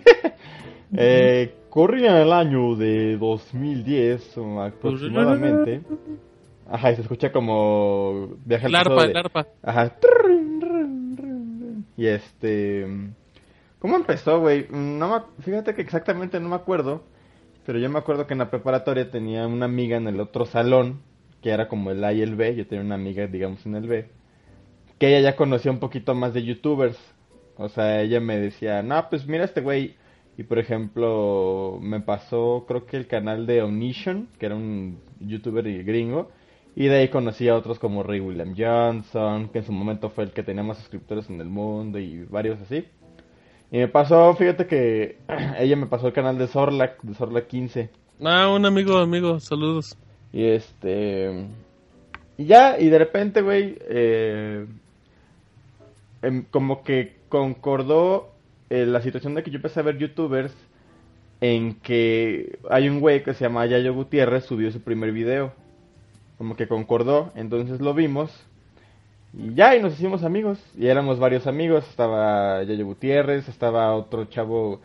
eh, corría el año de 2010 aproximadamente. Ajá, y se escucha como viaja el arpa, el arpa. Ajá. Y este, ¿cómo empezó, güey? No, fíjate que exactamente no me acuerdo, pero yo me acuerdo que en la preparatoria tenía una amiga en el otro salón que era como el A y el B, yo tenía una amiga, digamos, en el B, que ella ya conocía un poquito más de youtubers. O sea, ella me decía, no, pues mira este güey. Y por ejemplo, me pasó, creo que el canal de Omniscion, que era un youtuber gringo. Y de ahí conocí a otros como Ray William Johnson, que en su momento fue el que tenía más suscriptores en el mundo y varios así. Y me pasó, fíjate que ella me pasó el canal de Zorlac, de Zorlac 15. Ah, un amigo, amigo, saludos. Y este. Y ya, y de repente, güey, eh, em, como que concordó eh, la situación de que yo empecé a ver youtubers en que hay un güey que se llama Yayo Gutiérrez, subió su primer video. Como que concordó, entonces lo vimos. Y ya, y nos hicimos amigos. Y éramos varios amigos. Estaba Yayo Gutiérrez, estaba otro chavo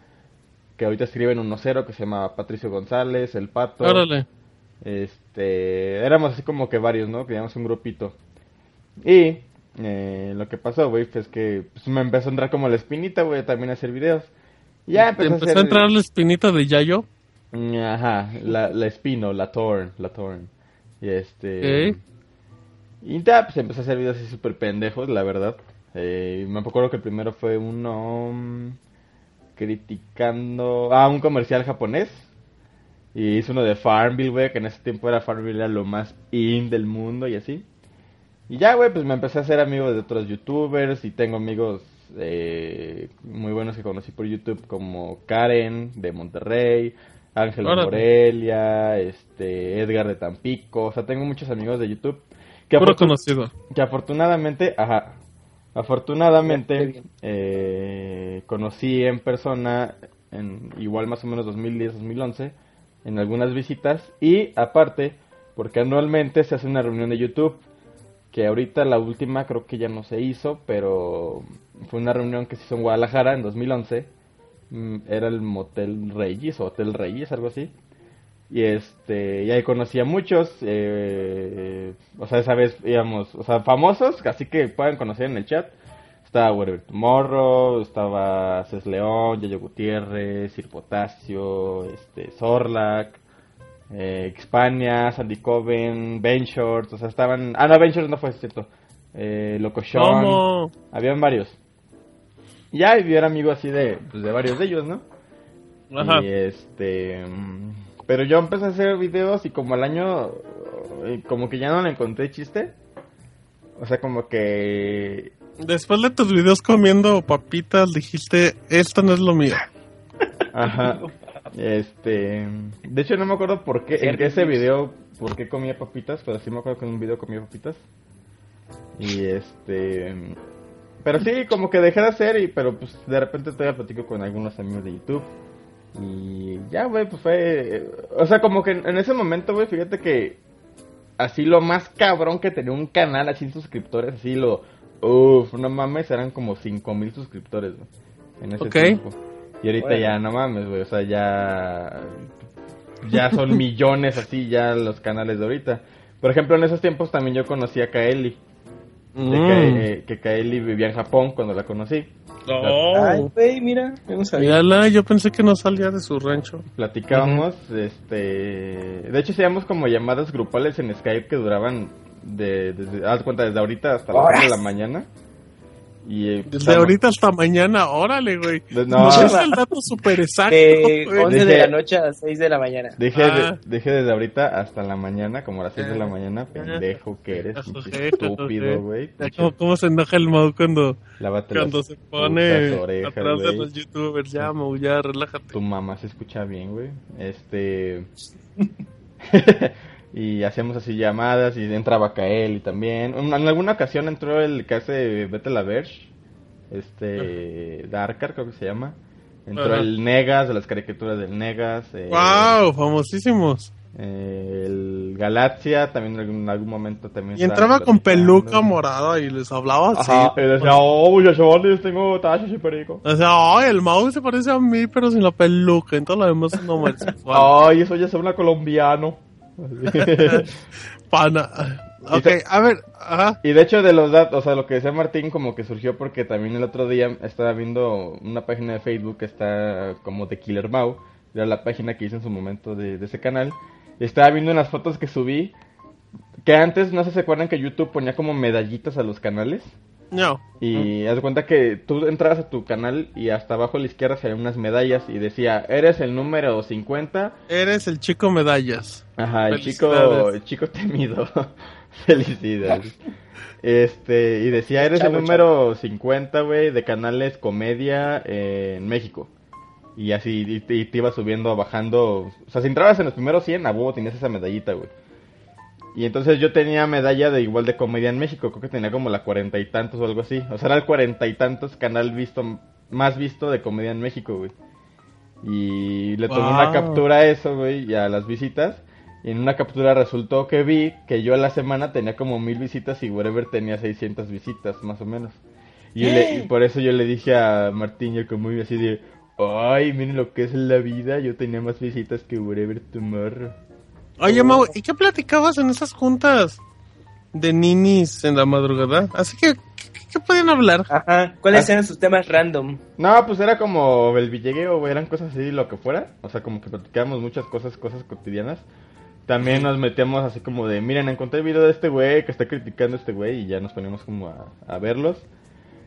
que ahorita escribe en 1-0 que se llama Patricio González, El Pato. Órale. Este, éramos así como que varios, ¿no? Que un grupito. Y eh, lo que pasó, güey, es que pues, me empezó a entrar como la espinita, güey, también a hacer videos. Ya empezó, a, entrar la espinita de Yayo? Mm, ajá, la, la espino, la torn, la torn. Y este... Y ya, pues empecé a hacer videos así súper pendejos, la verdad. Eh, me acuerdo que el primero fue uno mm, criticando... Ah, un comercial japonés y hizo uno de Farmville, güey, que en ese tiempo era Farmville era lo más in del mundo y así. Y ya, güey, pues me empecé a hacer amigos de otros youtubers y tengo amigos eh, muy buenos que conocí por YouTube como Karen de Monterrey, Ángel de Morelia, este, Edgar de Tampico, o sea, tengo muchos amigos de YouTube que, conocido. que afortunadamente, ajá, afortunadamente eh, conocí en persona en igual más o menos 2010-2011 en algunas visitas y aparte porque anualmente se hace una reunión de YouTube que ahorita la última creo que ya no se hizo pero fue una reunión que se hizo en Guadalajara en 2011 mm, era el Motel Reyes o Hotel Reyes algo así. Y este y ahí conocí a muchos eh, o sea esa vez íbamos o sea famosos así que pueden conocer en el chat. Estaba Whatever Tomorrow, estaba Cés León, Yayo Gutiérrez, Sir Potasio, este, Zorlac, eh, Xpania, Sandy Coven, Shorts, o sea, estaban... Ah, no, Shorts no fue, cierto. Eh, Locochón. Habían varios. Ya, y yo era amigo así de, pues, de varios de ellos, ¿no? Ajá. Y este... Pero yo empecé a hacer videos y como al año... Eh, como que ya no le encontré chiste. O sea, como que Después de tus videos comiendo papitas, dijiste, esto no es lo mío. Ajá. Este, de hecho no me acuerdo por qué, en ese video, por qué comía papitas, pero sí me acuerdo que en un video comía papitas. Y este, pero sí, como que dejé de hacer, y, pero pues de repente todavía platico con algunos amigos de YouTube. Y ya, güey, pues fue, o sea, como que en ese momento, güey, fíjate que así lo más cabrón que tenía un canal así suscriptores, así lo Uf, no mames, eran como 5000 suscriptores, güey. En ese tiempo. Y ahorita ya no mames, güey, o sea, ya ya son millones así ya los canales de ahorita. Por ejemplo, en esos tiempos también yo conocí a Kaeli. Mm. Eh, que, Kaeli vivía en Japón cuando la conocí. Ay, güey, mira, yo pensé que no salía de su rancho. Platicábamos, este... De hecho, hacíamos como llamadas grupales en Skype que duraban de... Desde, haz cuenta, desde ahorita hasta las de la mañana. Y, eh, Desde ahorita hasta mañana, órale, güey. No, es el dato súper exacto. De 11 de la noche a 6 de la mañana. Dije, ah. desde ahorita hasta la mañana, como a las 6 de la ah. mañana. Pendejo que eres, estúpido, güey. ¿Cómo, se enoja el Mau cuando, cuando se pone atrás de los youtubers? Ya, Mau, ya, relájate. Tu mamá se escucha bien, güey. Este... y hacíamos así llamadas y entraba Kael también. En alguna ocasión entró el que hace Vete la Verge, este Darkar creo que se llama. Entró el Negas, de las caricaturas del Negas. Eh, ¡Wow! Famosísimos. Eh, el Galaxia también en algún momento también. Y entraba con peluca morada y les hablaba así. y decía, oh, yo chavales, tengo tachos y perico. O sea, ay, el mouse se parece a mí, pero sin la peluca. Entonces lo demás no me Ay, eso ya es una colombiano. Pana. Ok, a ver, Y de hecho de los datos, o sea, lo que decía Martín como que surgió porque también el otro día estaba viendo una página de Facebook que está como de Killer Mau, era la página que hice en su momento de, de ese canal. Y estaba viendo unas fotos que subí, que antes, no sé si se acuerdan que YouTube ponía como medallitas a los canales. No. Y haz de cuenta que tú entrabas a tu canal y hasta abajo a la izquierda se unas medallas y decía, eres el número 50. Eres el chico medallas. Ajá, el chico, el chico temido. Felicidades. este, y decía, eres el número 50, güey, de canales comedia en México. Y así, y te, iba subiendo, bajando. O sea, si entrabas en los primeros 100, a huevo tenías esa medallita, güey. Y entonces yo tenía medalla de igual de comedia en México, creo que tenía como la cuarenta y tantos o algo así. O sea, era el cuarenta y tantos canal visto, más visto de comedia en México, güey. Y le tomé una captura a eso, güey, y a las visitas. Y en una captura resultó que vi que yo a la semana tenía como mil visitas y Wherever tenía 600 visitas, más o menos. Y, y por eso yo le dije a Martín, yo como así de, ay, miren lo que es la vida, yo tenía más visitas que Wherever Tomorrow. Oye, Mau, ¿y qué platicabas en esas juntas de ninis en la madrugada? Así que, ¿qué, podían hablar? Ajá, ¿cuáles ah. eran sus temas random? No, pues era como el villegueo, eran cosas así, lo que fuera. O sea, como que platicábamos muchas cosas, cosas cotidianas. También nos metíamos así como de, miren, encontré el video de este güey que está criticando a este güey y ya nos poníamos como a, a verlos.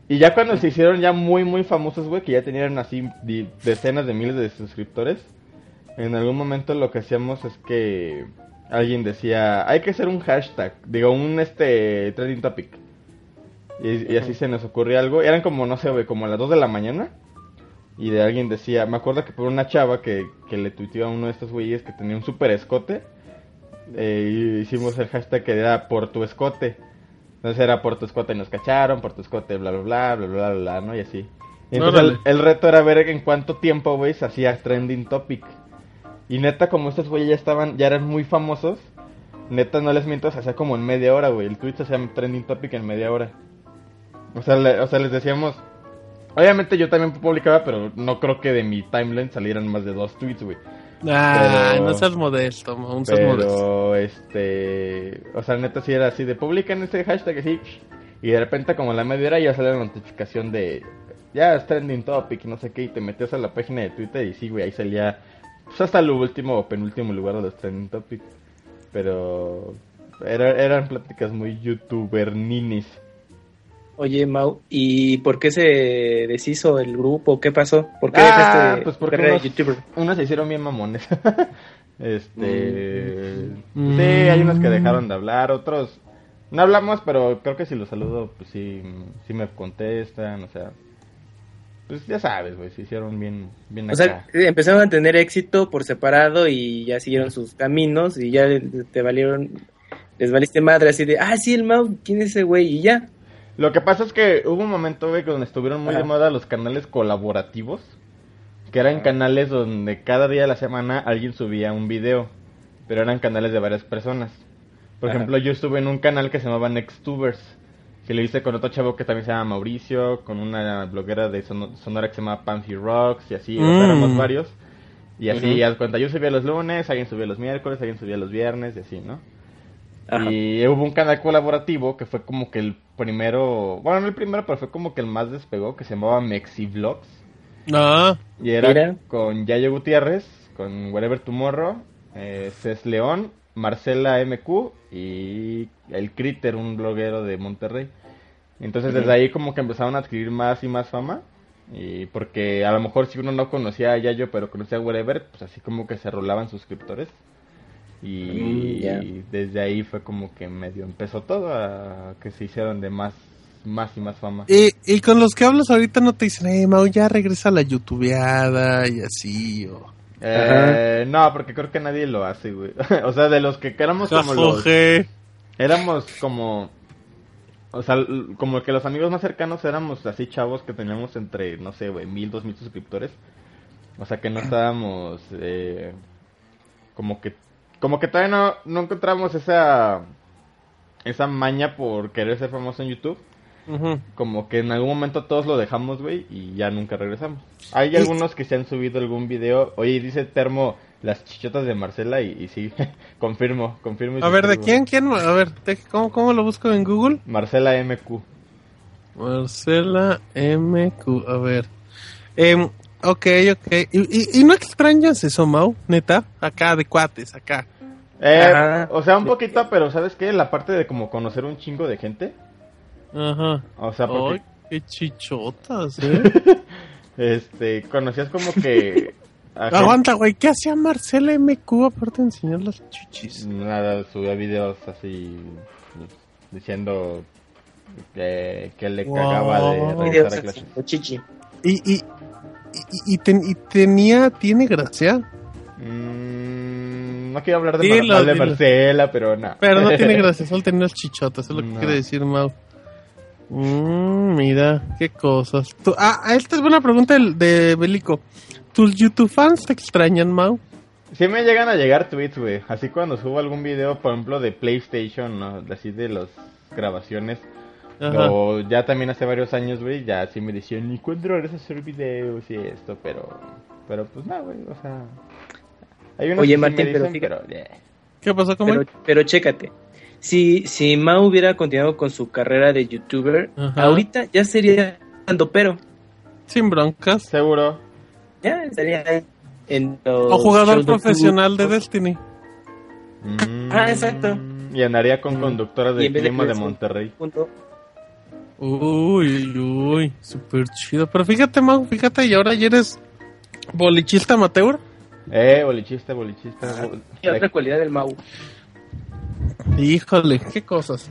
Y ya cuando se hicieron ya muy, muy famosos, güey, que ya tenían así decenas de miles de suscriptores en algún momento lo que hacíamos es que alguien decía, hay que hacer un hashtag, digo, un este trending topic. Y, así se nos ocurrió algo. Eran como, no sé, como a las 2 de la mañana. Y de alguien decía, me acuerdo que por una chava que, que le tuiteó a uno de estos güeyes que tenía un super escote. Eh, y hicimos el hashtag que era por tu escote. Entonces era por tu escote y nos cacharon, por tu escote, bla, bla, bla, bla, bla, bla, ¿no? Y así. entonces el, el, reto era ver en cuánto tiempo, güey, se hacía trending topic. Y neta, como estos güeyes ya estaban, ya eran muy famosos, neta, no les miento, se hacía como en media hora, güey. El tweet se hacía trending topic en media hora. O sea, o sea, les decíamos. Obviamente yo también publicaba, pero no creo que de mi timeline salieran más de dos tweets, güey. Ah, no seas modesto, un seas pero, este. O sea, neta, sí era así de publican este hashtag así. Y de repente, como la media hora, ya sale la notificación de. Ya es trending topic, no sé qué. Y te metes a la página de Twitter y sí, güey, ahí salía pues hasta el último o penúltimo lugar de los trending topics. Pero eran pláticas muy youtuber ninis. Oye, Mau, ¿y por qué se deshizo el grupo? ¿Qué pasó? ¿Por qué ah, pues porque unos, YouTuber? unos se hicieron bien mamones. este... Mm. Sí, hay unos que dejaron de hablar, otros... No hablamos, pero creo que si los saludo, pues sí, sí me contestan, o sea pues ya sabes, güey, se hicieron bien, bien O sea, empezaron a tener éxito por separado y ya siguieron sus caminos y ya te valieron, les valiste madre así de, ah, sí, el Mau, ¿quién es ese güey? Y ya. Lo que pasa es que hubo un momento, güey, donde estuvieron muy de moda los canales colaborativos, que eran canales donde cada día de la semana alguien subía un video, pero eran canales de varias personas. Por ejemplo, yo estuve en un canal que se llamaba Nextubers que lo hice con otro chavo que también se llama Mauricio, con una bloguera de Sonora que se llama Pansy Rocks y así, mm. éramos varios. Y así, uh cuenta, yo subía los lunes, alguien subía los miércoles, alguien subía los viernes y así, ¿no? Y hubo un canal colaborativo que fue como que el primero, bueno, no el primero, pero fue como que el más despegó, que se llamaba Mexi Vlogs. Ah, y era con Yayo Gutiérrez, con Whatever Tomorrow, eh, Cés León, Marcela MQ y el Critter, un bloguero de Monterrey. Entonces desde ahí como que empezaron a adquirir más y más fama. Y porque a lo mejor si uno no conocía a Yayo, pero conocía a Whatever, pues así como que se rolaban suscriptores. Y, mm, desde ahí fue como que medio empezó todo a que se hicieron de más más y más fama. Y, y con los que hablas ahorita no te dicen, eh, Mau, ya regresa a la youtubeada y así, o... Eh, no, porque creo que nadie lo hace, güey. o sea, de los que éramos como los... Éramos como... O sea, como que los amigos más cercanos éramos así chavos que teníamos entre, no sé, güey, mil, dos mil suscriptores. O sea, que no estábamos... Eh, como que... Como que todavía no, no encontramos esa... Esa maña por querer ser famoso en YouTube. Como que en algún momento todos lo dejamos, güey, y ya nunca regresamos. Hay algunos que se han subido algún video. Oye, dice Termo las chichotas de Marcela y, sí, confirmo, confirmo. a ver, ¿de quién? ¿Quién? A ver, ¿cómo, ¿cómo lo busco en Google? Marcela MQ. Marcela MQ, a ver. Eh, ok, ok. ¿Y, y, no extrañas eso, Mau? Neta, acá de cuates, acá. Eh, o sea, un poquito, pero ¿sabes qué? La parte de como conocer un chingo de gente. Ajá. O sea, porque... Ay, qué chichotas, ¿eh? este, conocías como que... Aguanta, güey, ¿qué hacía Marcela MQ aparte de enseñar las chichis? Nada, subía videos así diciendo que, que le cagaba de regresar a clase. Chichi. ¿Y, y, y, y, tenía, tiene gracia? Mm, no quiero hablar de, de Marcela, pero no. Pero no tiene gracia, solo tenía las chichotas, es lo que quiere decir Mau. Mm, mira, qué cosas. ah, esta es buena pregunta de, de Belico. ¿Tus YouTube fans te extrañan, Mau? Sí me llegan a llegar tweets, güey. Así cuando subo algún video, por ejemplo, de PlayStation, ¿no? Así de las grabaciones. O ya también hace varios años, güey, ya sí me decían, ¿y cuándo regresas a hacer videos y esto? Pero, pero pues nada, güey, o sea... Hay unos Oye, Martín, pero, ¿Qué pasó con pero, pero chécate si, si Mao hubiera continuado con su carrera de youtuber, ahorita ya sería ando pero. Sin broncas. Seguro. Ya estaría en O jugador profesional de, Destiny. Mm. ah, exacto. Y andaría con mm. conductoras de clima de, Monterrey. Uy, uy, súper chido. Pero fíjate, Mau, fíjate, y ahora ya eres bolichista amateur. Eh, bolichista, bolichista. Y otra cualidad del Mau. Híjole, qué cosas.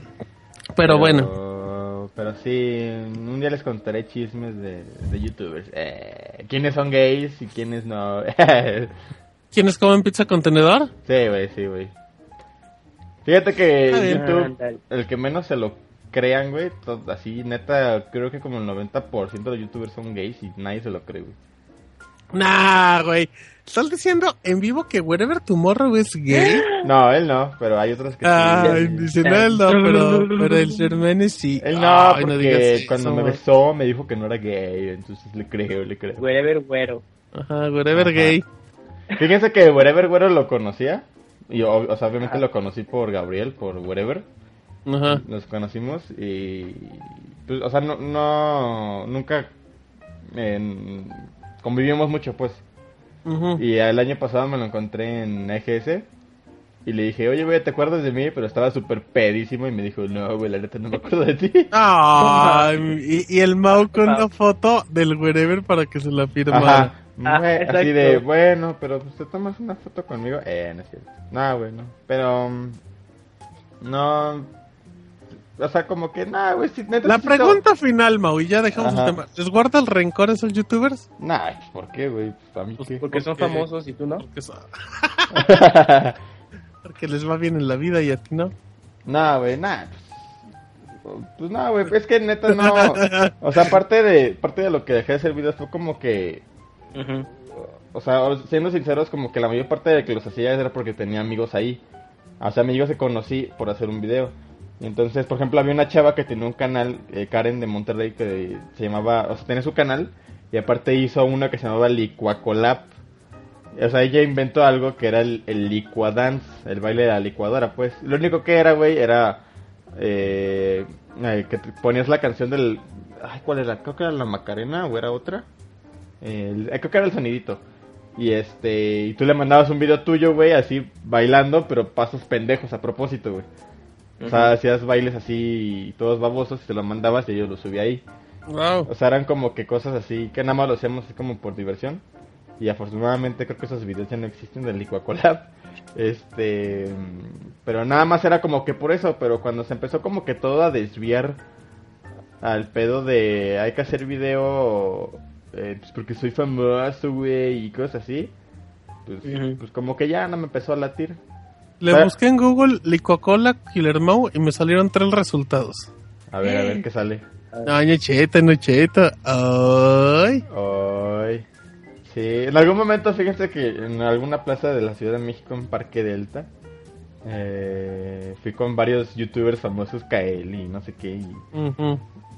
Pero, bueno. Pero sí, un día les contaré chismes de, de youtubers. Eh, ¿Quiénes son gays y quiénes no? ¿Quiénes comen pizza contenedor? Sí, güey, sí, güey. Fíjate que YouTube, el que menos se lo crean, güey, así, neta, creo que como el 90% de youtubers son gays y nadie se lo cree, güey. Nah, güey. ¿Estás diciendo en vivo que Wherever Tomorrow es gay? No, él no, pero hay otros que ah, sí. Dicen, no, él no, pero, pero el Germán sí. Él no, porque cuando me besó me dijo que no era gay, entonces le creo, le creo. Wherever Güero. Ajá, Wherever Gay. Fíjense que Wherever Güero lo conocía. Y, o, sea, obviamente lo conocí por Gabriel, por Wherever. Ajá. Nos conocimos y... Pues, o sea, no, no nunca convivimos mucho, pues. Y el año pasado me lo encontré en EGS. Y le dije, oye, güey, ¿te acuerdas de mí? Pero estaba súper pedísimo y me dijo, no, güey, la neta no me acuerdo de ti. y, el Mau con una foto del wherever para que se la firma. Ah, así de, bueno, pero pues te tomas una foto conmigo. Eh, no es cierto. No, güey, no. Pero, mm, no, o sea, como que nada, güey. la pregunta final, Mau, y ya dejamos el tema. ¿Les guarda el rencor a esos youtubers? Nah, ¿por qué, güey? Pues, mí pues, Porque son famosos y tú no. Porque, les va bien en la vida y a ti no. Nah, güey, nah. Pues nada, güey. Es que neta no. o sea, aparte de, parte de lo que dejé de hacer videos fue como que. O sea, siendo sinceros, como que la mayor parte de que los hacía era porque tenía amigos ahí. O sea, amigos que conocí por hacer un video. Entonces, por ejemplo, había una chava que tenía un canal, eh, Karen de Monterrey, que se llamaba, o sea, tenía su canal y aparte hizo una que se llamaba Licuacolab. O sea, ella inventó algo que era el, el licuadance, el baile de la licuadora, pues. Lo único que era, güey, era eh, que ponías la canción del... Ay, ¿cuál era? Creo que era la Macarena o era otra. Eh, creo que era el sonidito. Y este, y tú le mandabas un video tuyo, güey, así bailando, pero pasos pendejos a propósito, güey. O sea, hacías bailes así, todos babosos, y te lo mandabas y yo lo subí ahí. Wow. O sea, eran como que cosas así, que nada más lo hacíamos así como por diversión. Y afortunadamente creo que esos videos ya no existen del Licuacolab. Este, pero nada más era como que por eso, pero cuando se empezó como que todo a desviar al pedo de hay que hacer video eh, pues porque soy famoso, güey, y cosas así, pues, pues como que ya no me empezó a latir. Le busqué en Google Licuacola Killer Mouse y me salieron tres resultados. A ver, a ver qué sale. Ay, no cheta, no cheta. Ay. Ay. Sí, en algún momento, fíjense que en alguna plaza de la Ciudad de México, en Parque Delta, eh, fui con varios youtubers famosos, Kael y no sé qué.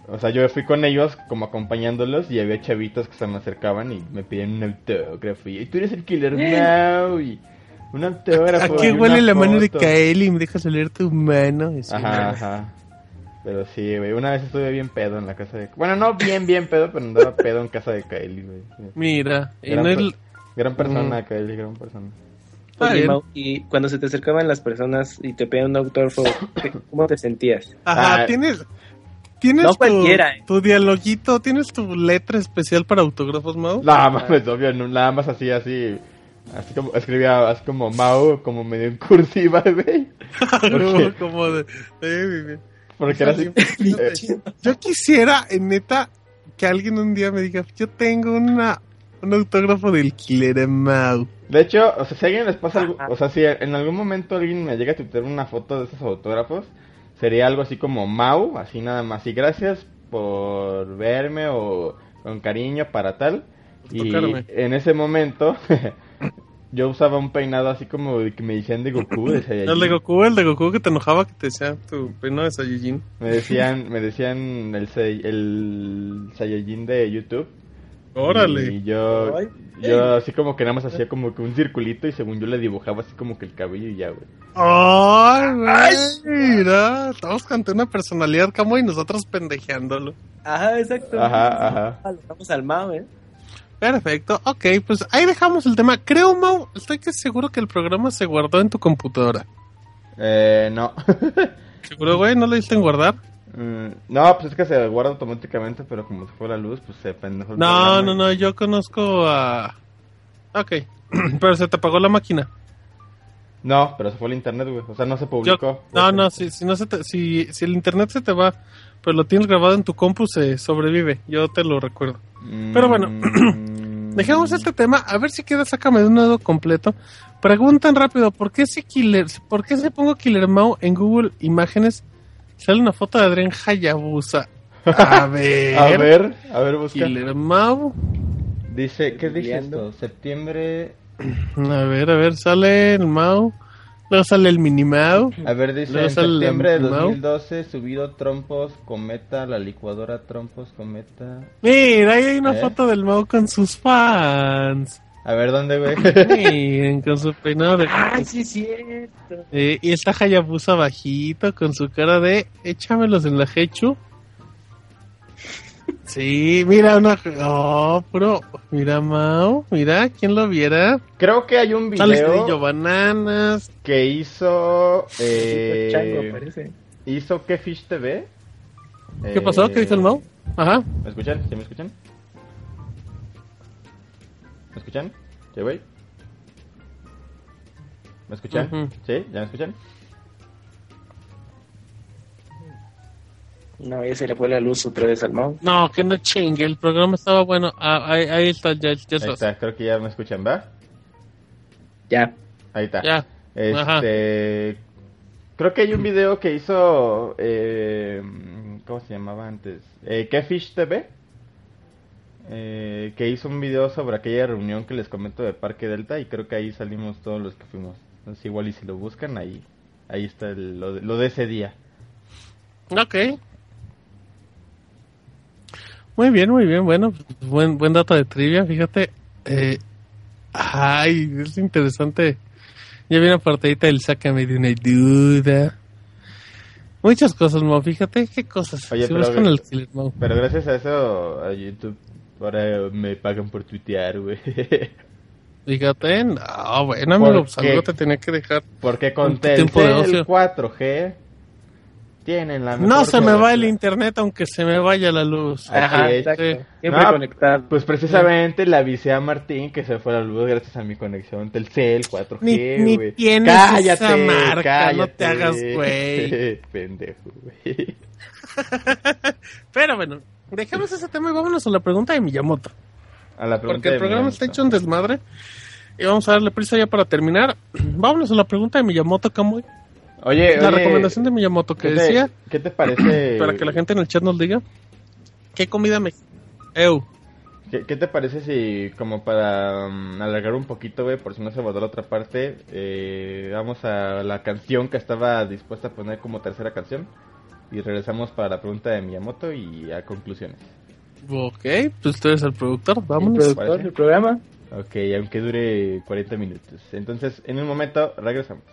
O sea, yo fui con ellos como acompañándolos y había chavitos que se me acercaban y me pidieron un autógrafo. Y tú eres el Killer Now y un autógrafo. ¿A qué huele la mano de Kael y me dejas oler tu mano? Ajá, ajá. Pero sí, güey. Una vez estuve bien pedo en la casa de. Bueno, no bien, bien pedo, pero andaba pedo en casa de Kaeli, güey. Mira, gran, gran persona, mm. Kaeli, gran persona. y cuando se te acercaban las personas y te pedían un autógrafo, ¿cómo te sentías? Ajá, ah, tienes. ¿Tienes tu, eh. tu, dialoguito? ¿Tienes tu letra especial para autógrafos, Mau? Nada más, obvio, nada más así, así. Así como escribía así como Mau, como medio en cursiva, güey. como de. Eh, porque era así. Eh, yo quisiera, en neta, que alguien un día me diga, yo tengo una un autógrafo del Killer Mau. De hecho, o sea, si alguien les pasa algo, o sea, si en algún momento alguien me llega a tuitear una foto de esos autógrafos, sería algo así como Mau, así nada más. Y gracias por verme o con cariño para tal. y en ese momento yo usaba un peinado así como que me decían de Goku, de Saiyajin. El de Goku, el de Goku que te enojaba que te decía tu peinado de Saiyajin. Me decían, me decían el, el Saiyajin de YouTube. Órale. Y yo, yo así como que nada más hacía como que un circulito y según yo le dibujaba así como que el cabello y ya, güey. ¡Ay! Mira, estamos ante una personalidad como y nosotros pendejeándolo. Ajá, exacto. Ajá, ajá. Estamos al mao, eh. Perfecto, ok, pues ahí dejamos el tema. Creo, Mau, estoy que seguro que el programa se guardó en tu computadora. Eh, no. ¿Seguro, güey? ¿No lo diste en guardar? Mm, no, pues es que se guarda automáticamente, pero como se fue la luz, pues se pendejo. No, no, no, yo conozco a... Ok, pero se te apagó la máquina. No, pero se fue el internet, güey. O sea, no se publicó. no, no, si, si, no se si, si el internet se te va, pero lo tienes grabado en tu compu, se sobrevive. Yo te lo recuerdo. Pero bueno, mm. dejemos este tema. A ver si queda, sácame de un lado completo. Preguntan rápido, ¿por qué si Killer, por qué se pongo Killer Mau en Google Imágenes? Sale una foto de Adrián Hayabusa. A ver. a ver, a ver, busca. Killer Mau. Dice, ¿qué dice esto? Septiembre. A ver, a ver, sale el Mau. Luego sale el Minimau. A ver, dice en septiembre de 2012 subido trompos cometa, la licuadora trompos cometa. Mira, ahí hay una ¿Eh? foto del Mau con sus fans. A ver, ¿dónde, güey? Miren, con su peinado de... ¡Ay, sí es cierto! Eh, y está Hayabusa bajito con su cara de... Échamelos en la hechu. Sí, mira una... Oh, pero... Mira, Mao. Mira, ¿quién lo viera? Creo que hay un video... Bananas. Que hizo... Eh... Hizo que Fish TV. ¿Qué pasó? ¿Qué dijo el Mao? Ajá. ¿Me escuchan? ¿Sí me escuchan? ¿Me escuchan? ¿Sí, güey? ¿Me escuchan? ¿Sí? ¿Ya me escuchan? No, ya se le fue la luz otra vez al mouse. No, que no chingue, el programa estaba bueno. Ah, ahí, está, ya, ya Ahí está, creo que ya me escuchan, ¿va? Ya. Ahí está. Ya. Este, creo que hay un video que hizo, eh, ¿cómo se llamaba antes? Eh, Fish TV. Eh, que hizo un video sobre aquella reunión que les comento de Parque Delta y creo que ahí salimos todos los que fuimos. Entonces igual y si lo buscan ahí, ahí está lo de ese día. Ok. Muy bien, muy bien. Bueno, buen, buen dato de trivia. Fíjate. Eh, ay, es interesante. Ya viene una partidita del sácame de una duda. Muchas cosas, Mo. Fíjate qué cosas. Oye, pero, el pero gracias a eso a YouTube ahora me pagan por tuitear, güey. Fíjate, no, bueno, amigo, pues algo te tenía que dejar. Porque con el 4G tienen la No se me va el internet aunque se me vaya la luz. Ajá, exacto. Siempre conectado. Pues precisamente le avisé a Martín que se fue la luz gracias a mi conexión Telcel 4G, ni, ni tienes cállate, esa marca, cállate. no te hagas güey. Pendejo, güey. Pero bueno, dejemos ese tema y vámonos a la pregunta de Miyamoto. A la pregunta Porque el programa está hecho un desmadre. Y vamos a darle prisa ya para terminar. vámonos a la pregunta de Miyamoto, Kamui. Oye, la recomendación de Miyamoto que decía. ¿Qué te parece? Para que la gente en el chat nos diga. ¿Qué comida me. Eu. ¿Qué, te parece si, como para um, alargar un poquito, güey, por si no se va a la otra parte, eh, vamos a la canción que estaba dispuesta a poner como tercera canción? Y regresamos para la pregunta de Miyamoto y a conclusiones. Ok, pues tú eres el productor, vámonos. El productor del programa. Ok, aunque dure 40 minutos. Entonces, en un momento, regresamos.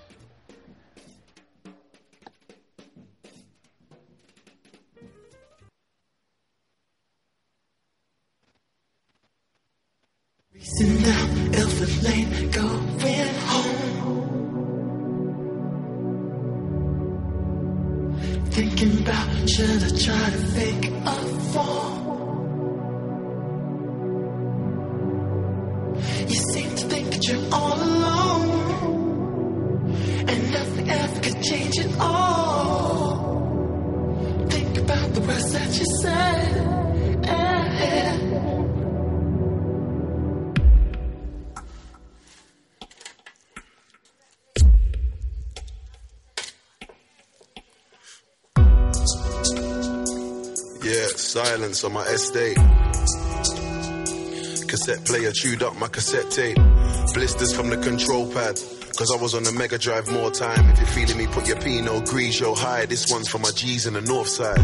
Racing down Ilford Lane, going home. Thinking about should I try to fake a fall? You seem to think that you're all alone, and nothing ever could change it all. Think about the words that you said. Silence on my estate. Cassette player chewed up my cassette tape. Blisters from the control pad. Cause I was on the Mega Drive more time. If you're feeling me, put your Pinot Grigio high. This one's for my G's in the north side.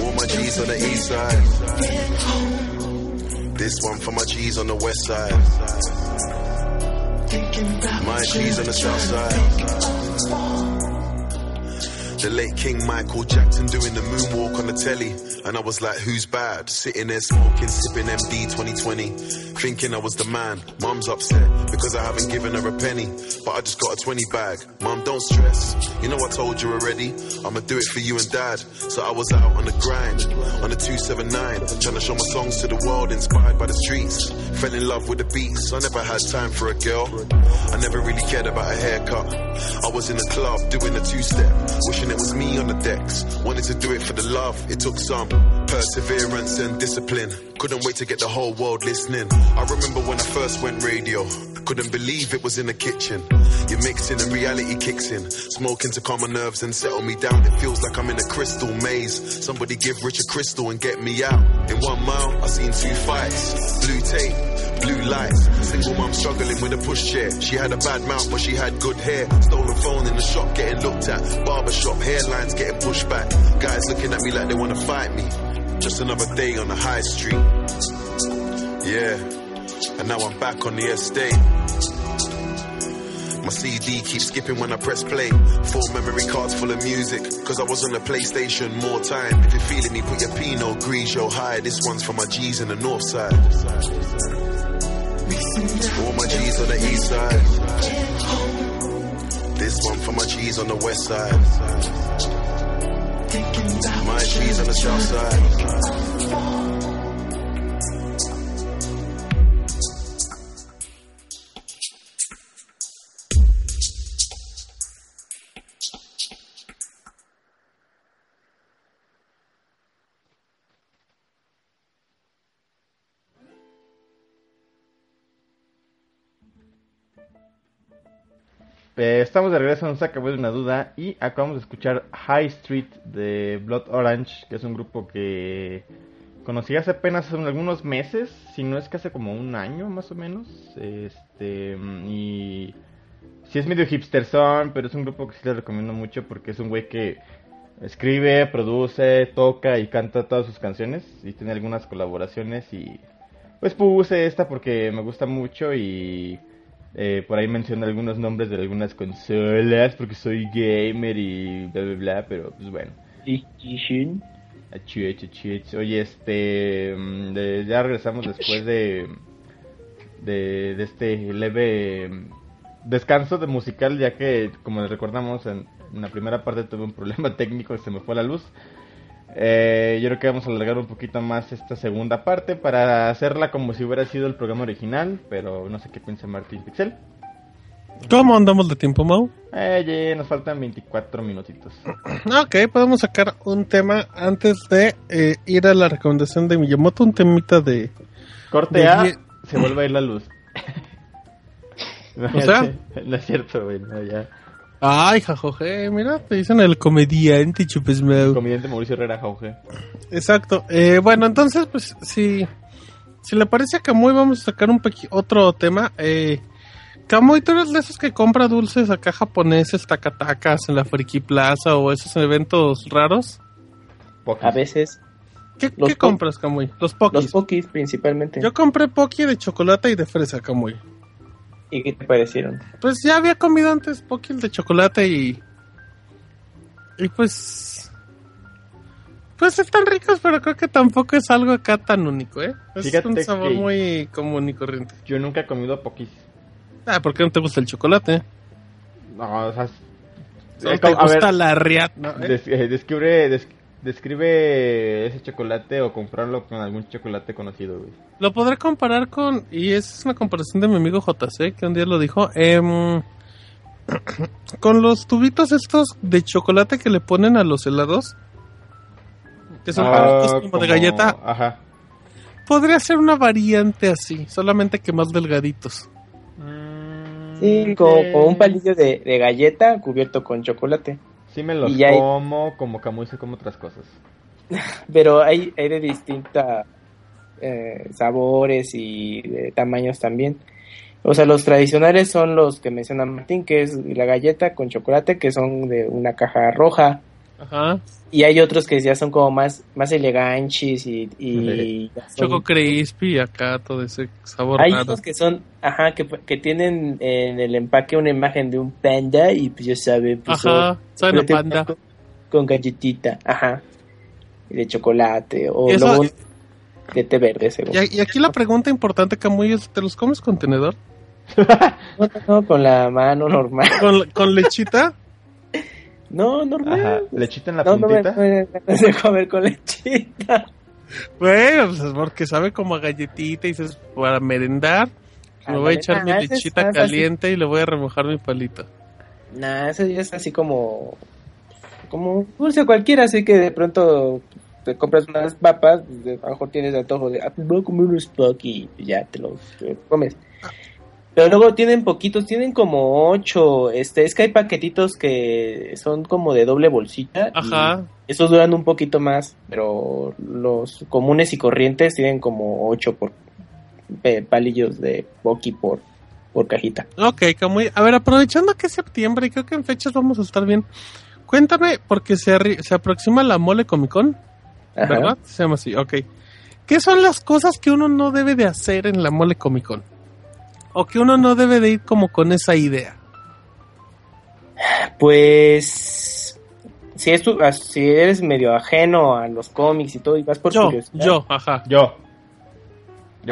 All my G's on the east side. This one for my G's on the west side. My G's on the south side. The late King Michael Jackson doing the moonwalk on the telly. And I was like, who's bad? Sitting there smoking, sipping MD 2020. Thinking I was the man. Mum's upset because I haven't given her a penny. But I just got a 20 bag. Mum, don't stress. You know I told you already. I'ma do it for you and dad. So I was out on the grind. On the 279. Trying to show my songs to the world inspired by the streets. Fell in love with the beats. I never had time for a girl. I never really cared about a haircut. I was in the club doing a two-step. Wishing it was me on the decks. Wanted to do it for the love. It took some perseverance and discipline. Couldn't wait to get the whole world listening. I remember when I first went radio. Couldn't believe it was in the kitchen. You're mixing and reality kicks in. Smoking to calm my nerves and settle me down. It feels like I'm in a crystal maze. Somebody give Rich a crystal and get me out. In one mile, I seen two fights. Blue tape, blue lights. Single mom struggling with a pushchair. She had a bad mouth, but she had good hair. Stolen phone in the shop, getting looked at. Barber shop, hairlines getting pushed back. Guys looking at me like they wanna fight me. Just another day on the high street. Yeah, and now I'm back on the estate. My CD keeps skipping when I press play. Four memory cards full of music, cause I was on the PlayStation more time. If you're feeling me, put your Pinot Grigio high. This one's for my G's in the north side. All my G's on the east side. This one for my G's on the west side. My G's on the south side. Eh, estamos de regreso, nos acabó de una duda y acabamos de escuchar High Street de Blood Orange, que es un grupo que conocí hace apenas algunos meses, si no es que hace como un año más o menos. Este, y sí es medio hipster son, pero es un grupo que sí les recomiendo mucho porque es un güey que escribe, produce, toca y canta todas sus canciones y tiene algunas colaboraciones y pues puse esta porque me gusta mucho y eh, por ahí menciona algunos nombres de algunas consolas porque soy gamer y bla bla bla, pero pues bueno. Oye, este, mm, ya regresamos después de, de, de este leve descanso de musical, ya que, como les recordamos, en, la primera parte tuve un problema técnico se me fue la luz. Eh, yo creo que vamos a alargar un poquito más esta segunda parte para hacerla como si hubiera sido el programa original, pero no sé qué piensa Martín Pixel. ¿Cómo andamos de tiempo, Mau? Eh, nos faltan 24 minutitos. Ok, podemos sacar un tema antes de eh, ir a la recomendación de Miyamoto, un temita de... Corte A, se vuelve a ir la luz. o sea... No es cierto, güey, no, ya. Ay, jajoje, mira, te dicen el comediante Chupesmeu. El comediante Mauricio Herrera, jajoje. Exacto. Eh, bueno, entonces, pues, si, si le parece a Camuy, vamos a sacar un otro tema. Eh, Camuy, ¿tú eres de esos que compra dulces acá japoneses, tacatacas en la Friki Plaza o esos eventos raros? A veces. ¿Qué, ¿qué compras, Camuy? Los pokis. Los pokis, principalmente. Yo compré poki de chocolate y de fresa, Camuy. ¿Y qué te parecieron? Pues ya había comido antes Pokil de chocolate y. Y pues. Pues están ricos, pero creo que tampoco es algo acá tan único, ¿eh? Es un sabor muy común y corriente. Yo nunca he comido Pokis. Ah, ¿por qué no te gusta el chocolate? No, o sea. No te gusta la riat, ¿no? ¿Eh? Eh, descubre, describe ese chocolate o comprarlo con algún chocolate conocido, güey. Lo podré comparar con, y es una comparación de mi amigo JC, que un día lo dijo, em, con los tubitos estos de chocolate que le ponen a los helados, que son ah, como, de galleta. Ajá. Podría ser una variante así, solamente que más delgaditos. Sí, como, un palillo de, de galleta cubierto con chocolate. Sí me los como, como como otras cosas. Pero hay, hay de distintos eh, sabores y de tamaños también. O sea, los tradicionales son los que menciona Martín, que es la galleta con chocolate, que son de una caja roja. Ajá. Y hay otros que ya son como más, más elegantes y... y Choco crispy acá, todo ese sabor Hay otros que son, ajá, que, que, tienen en el empaque una imagen de un panda y pues ya sabe... Pues, ajá, saben a panda. Con, galletita, ajá. Y de chocolate o luego de té verde, según. Y, aquí la pregunta importante, Camuy, es, ¿te los comes con tenedor? no, no, con la mano normal. ¿Con, con lechita? No, normal. Ajá. ¿Lechita en la no, puntita? No, me, me, comer con lechita. Bueno, pues es porque sabe como a galletita y dices, para merendar, le voy a echar mi lechita caliente y le voy a remojar mi palito. Nah, eso ya es así como como dulce cualquiera, así que de pronto te compras unas papas, a lo mejor tienes antojo de, ah, pues voy a comer un Spock y ya te los comes. Pero luego tienen poquitos, tienen como ocho. Este, es que hay paquetitos que son como de doble bolsita. Ajá. esos duran un poquito más, pero los comunes y corrientes tienen como ocho por palillos de Boki por, por cajita. Ok, Camuy. A ver, aprovechando que es septiembre y creo que en fechas vamos a estar bien. Cuéntame, porque se, se aproxima la Mole Comic Con, ¿verdad? Se llama así, ok. ¿Qué son las cosas que uno no debe de hacer en la Mole Comic Con? O que uno no debe de ir como con esa idea? Pues si, es ah, si eres medio ajeno a los cómics y todo y vas por yo, Yo, ajá. Yo.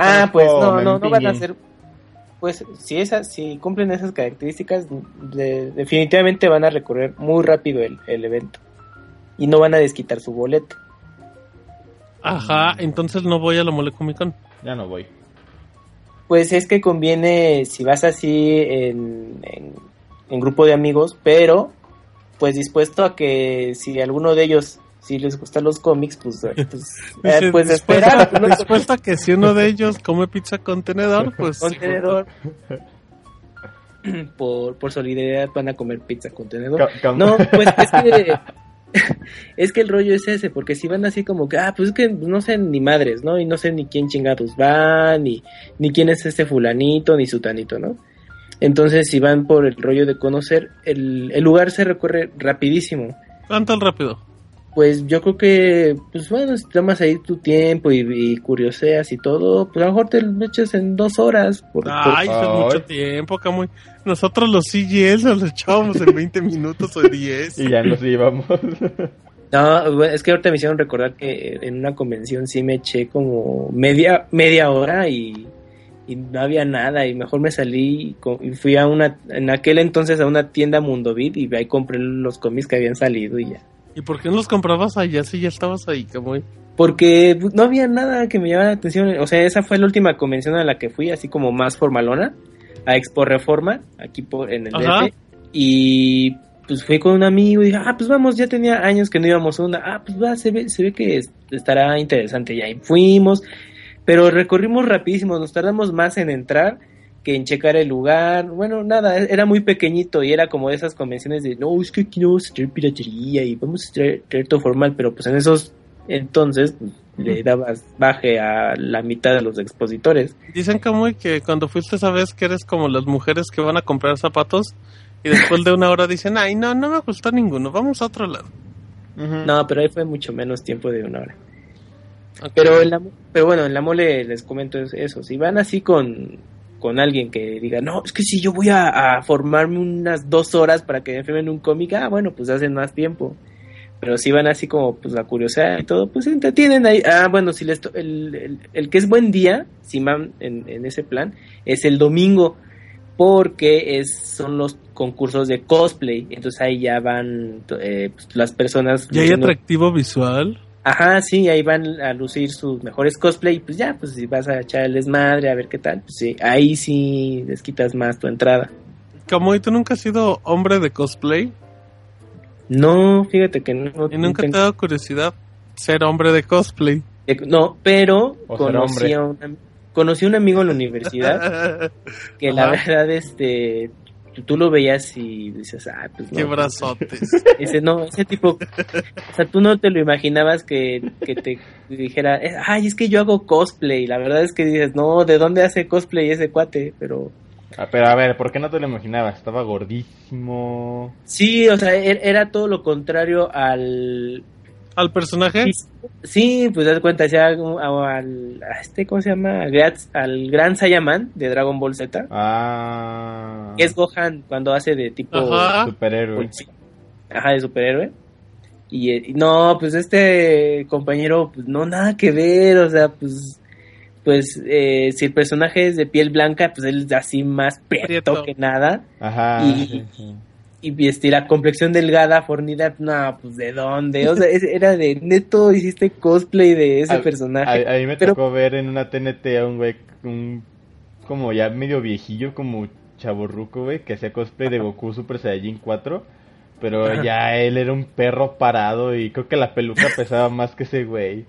ah, pues no, no, no van a ser pues si esas, si cumplen esas características, definitivamente van a recorrer muy rápido el, el, evento y no van a desquitar su boleto. Ajá, entonces no voy a la Mole Comic Con. Ya no voy. Pues es que conviene, si vas así en, en, grupo de amigos, pero pues dispuesto a que si alguno de ellos si les gustan los cómics, pues, eh, pues, eh, pues esperar. Dispuesto a que si uno de ellos come pizza contenedor, pues... Contenedor. por, por solidaridad van a comer pizza contenedor. No, pues es que es que el rollo es ese, porque si van así como que, ah, pues es que no sé ni madres, ¿no? Y no sé ni quién chingados van, ni, ni quién es este fulanito, ni sutanito, ¿no? Entonces, si van por el rollo de conocer, el, el lugar se recorre rapidísimo. ¿Cuánto rápido? Pues yo creo que, pues bueno, si tomas ahí tu tiempo y, curioseas y todo, pues a lo mejor te lo echas en dos horas. Por, Ay, es mucho tiempo, Camuy. Nosotros los CGS nos lo echábamos en 20 minutos o 10. Y ya nos íbamos. No, es que ahorita me hicieron recordar que en una convención sí me eché como media, media hora y, no había nada y mejor me salí y, fui a una, en aquel entonces a una tienda Mundovid y ahí compré los cómics que habían salido y ya. ¿Y por qué no los comprabas allá si ya estabas ahí, Camuy? Porque no había nada que me llamara la atención. O sea, esa fue la última convención a la que fui, así como más formalona, a Expo Reforma, aquí por, en el DF. Y pues fui con un amigo y dije, ah, pues vamos, ya tenía años que no íbamos a una, ah, pues va, se ve, se ve que estará interesante, y ahí fuimos, pero recorrimos rapidísimo, nos tardamos más en entrar que en checar el lugar, bueno, nada, era muy pequeñito y era como de esas convenciones de, no, es que aquí no vamos a traer piratería y vamos a traer, todo formal, pero pues en esos entonces pues, le dabas baje a la mitad de los expositores. Dicen como que cuando fuiste esa vez que eres como las mujeres que van a comprar zapatos y después de una hora dicen, ay, no, no me gustó ninguno, vamos a otro lado. No, pero ahí fue mucho menos tiempo de una hora. Pero, en la, pero bueno, en la mole les comento eso, si van así con, con alguien que diga, no, es que si yo voy a, formarme unas dos horas para que me firmen un cómic, ah, bueno, pues hacen más tiempo. Pero si van así como, pues la curiosidad y todo, pues se entretienen ahí. Ah, bueno, si les el, el, que es buen día, si van en, en ese plan, es el domingo porque es, son los concursos de cosplay, entonces ahí ya van eh, pues, las personas... ¿Y hay atractivo visual? Ajá, sí, ahí van a lucir sus mejores cosplay, y pues ya, pues si vas a echar el desmadre, a ver qué tal, pues sí, ahí sí les quitas más tu entrada. ¿Cómo? ¿Y tú nunca has sido hombre de cosplay? No, fíjate que no. ¿Y nunca te ha dado curiosidad ser hombre de cosplay? Eh, no, pero conocí a, un, conocí a un amigo en la universidad que la verdad, este, tú, lo veías y dices, ah, pues no. Qué brazotes. Dice, no, ese tipo, o sea, tú no te lo imaginabas que, que te dijera, ay, es que yo hago cosplay. La verdad es que dices, no, ¿de dónde hace cosplay ese cuate? Pero... Ah, pero a ver, ¿por qué no te lo imaginabas? Estaba gordísimo. Sí, o sea, er, era todo lo contrario al al personaje. Sí, pues das cuenta, ya al, este, ¿cómo se llama? Al, gran Saiyaman de Dragon Ball Z. Ah. Es Gohan cuando hace de tipo superhéroe. Ajá, de superhéroe. Y, no, pues este compañero, pues no, nada que ver, o sea, pues pues eh, si el personaje es de piel blanca, pues él es así más prieto que nada. Ajá. Y, y este, la complexión delgada, fornida, no, pues de dónde, o sea, era de neto, hiciste cosplay de ese personaje. A, mí me tocó ver en una TNT a un güey, un, como ya medio viejillo, como chaborruco, güey, que hacía cosplay de Goku Super Saiyajin 4, pero ya él era un perro parado y creo que la peluca pesaba más que ese güey.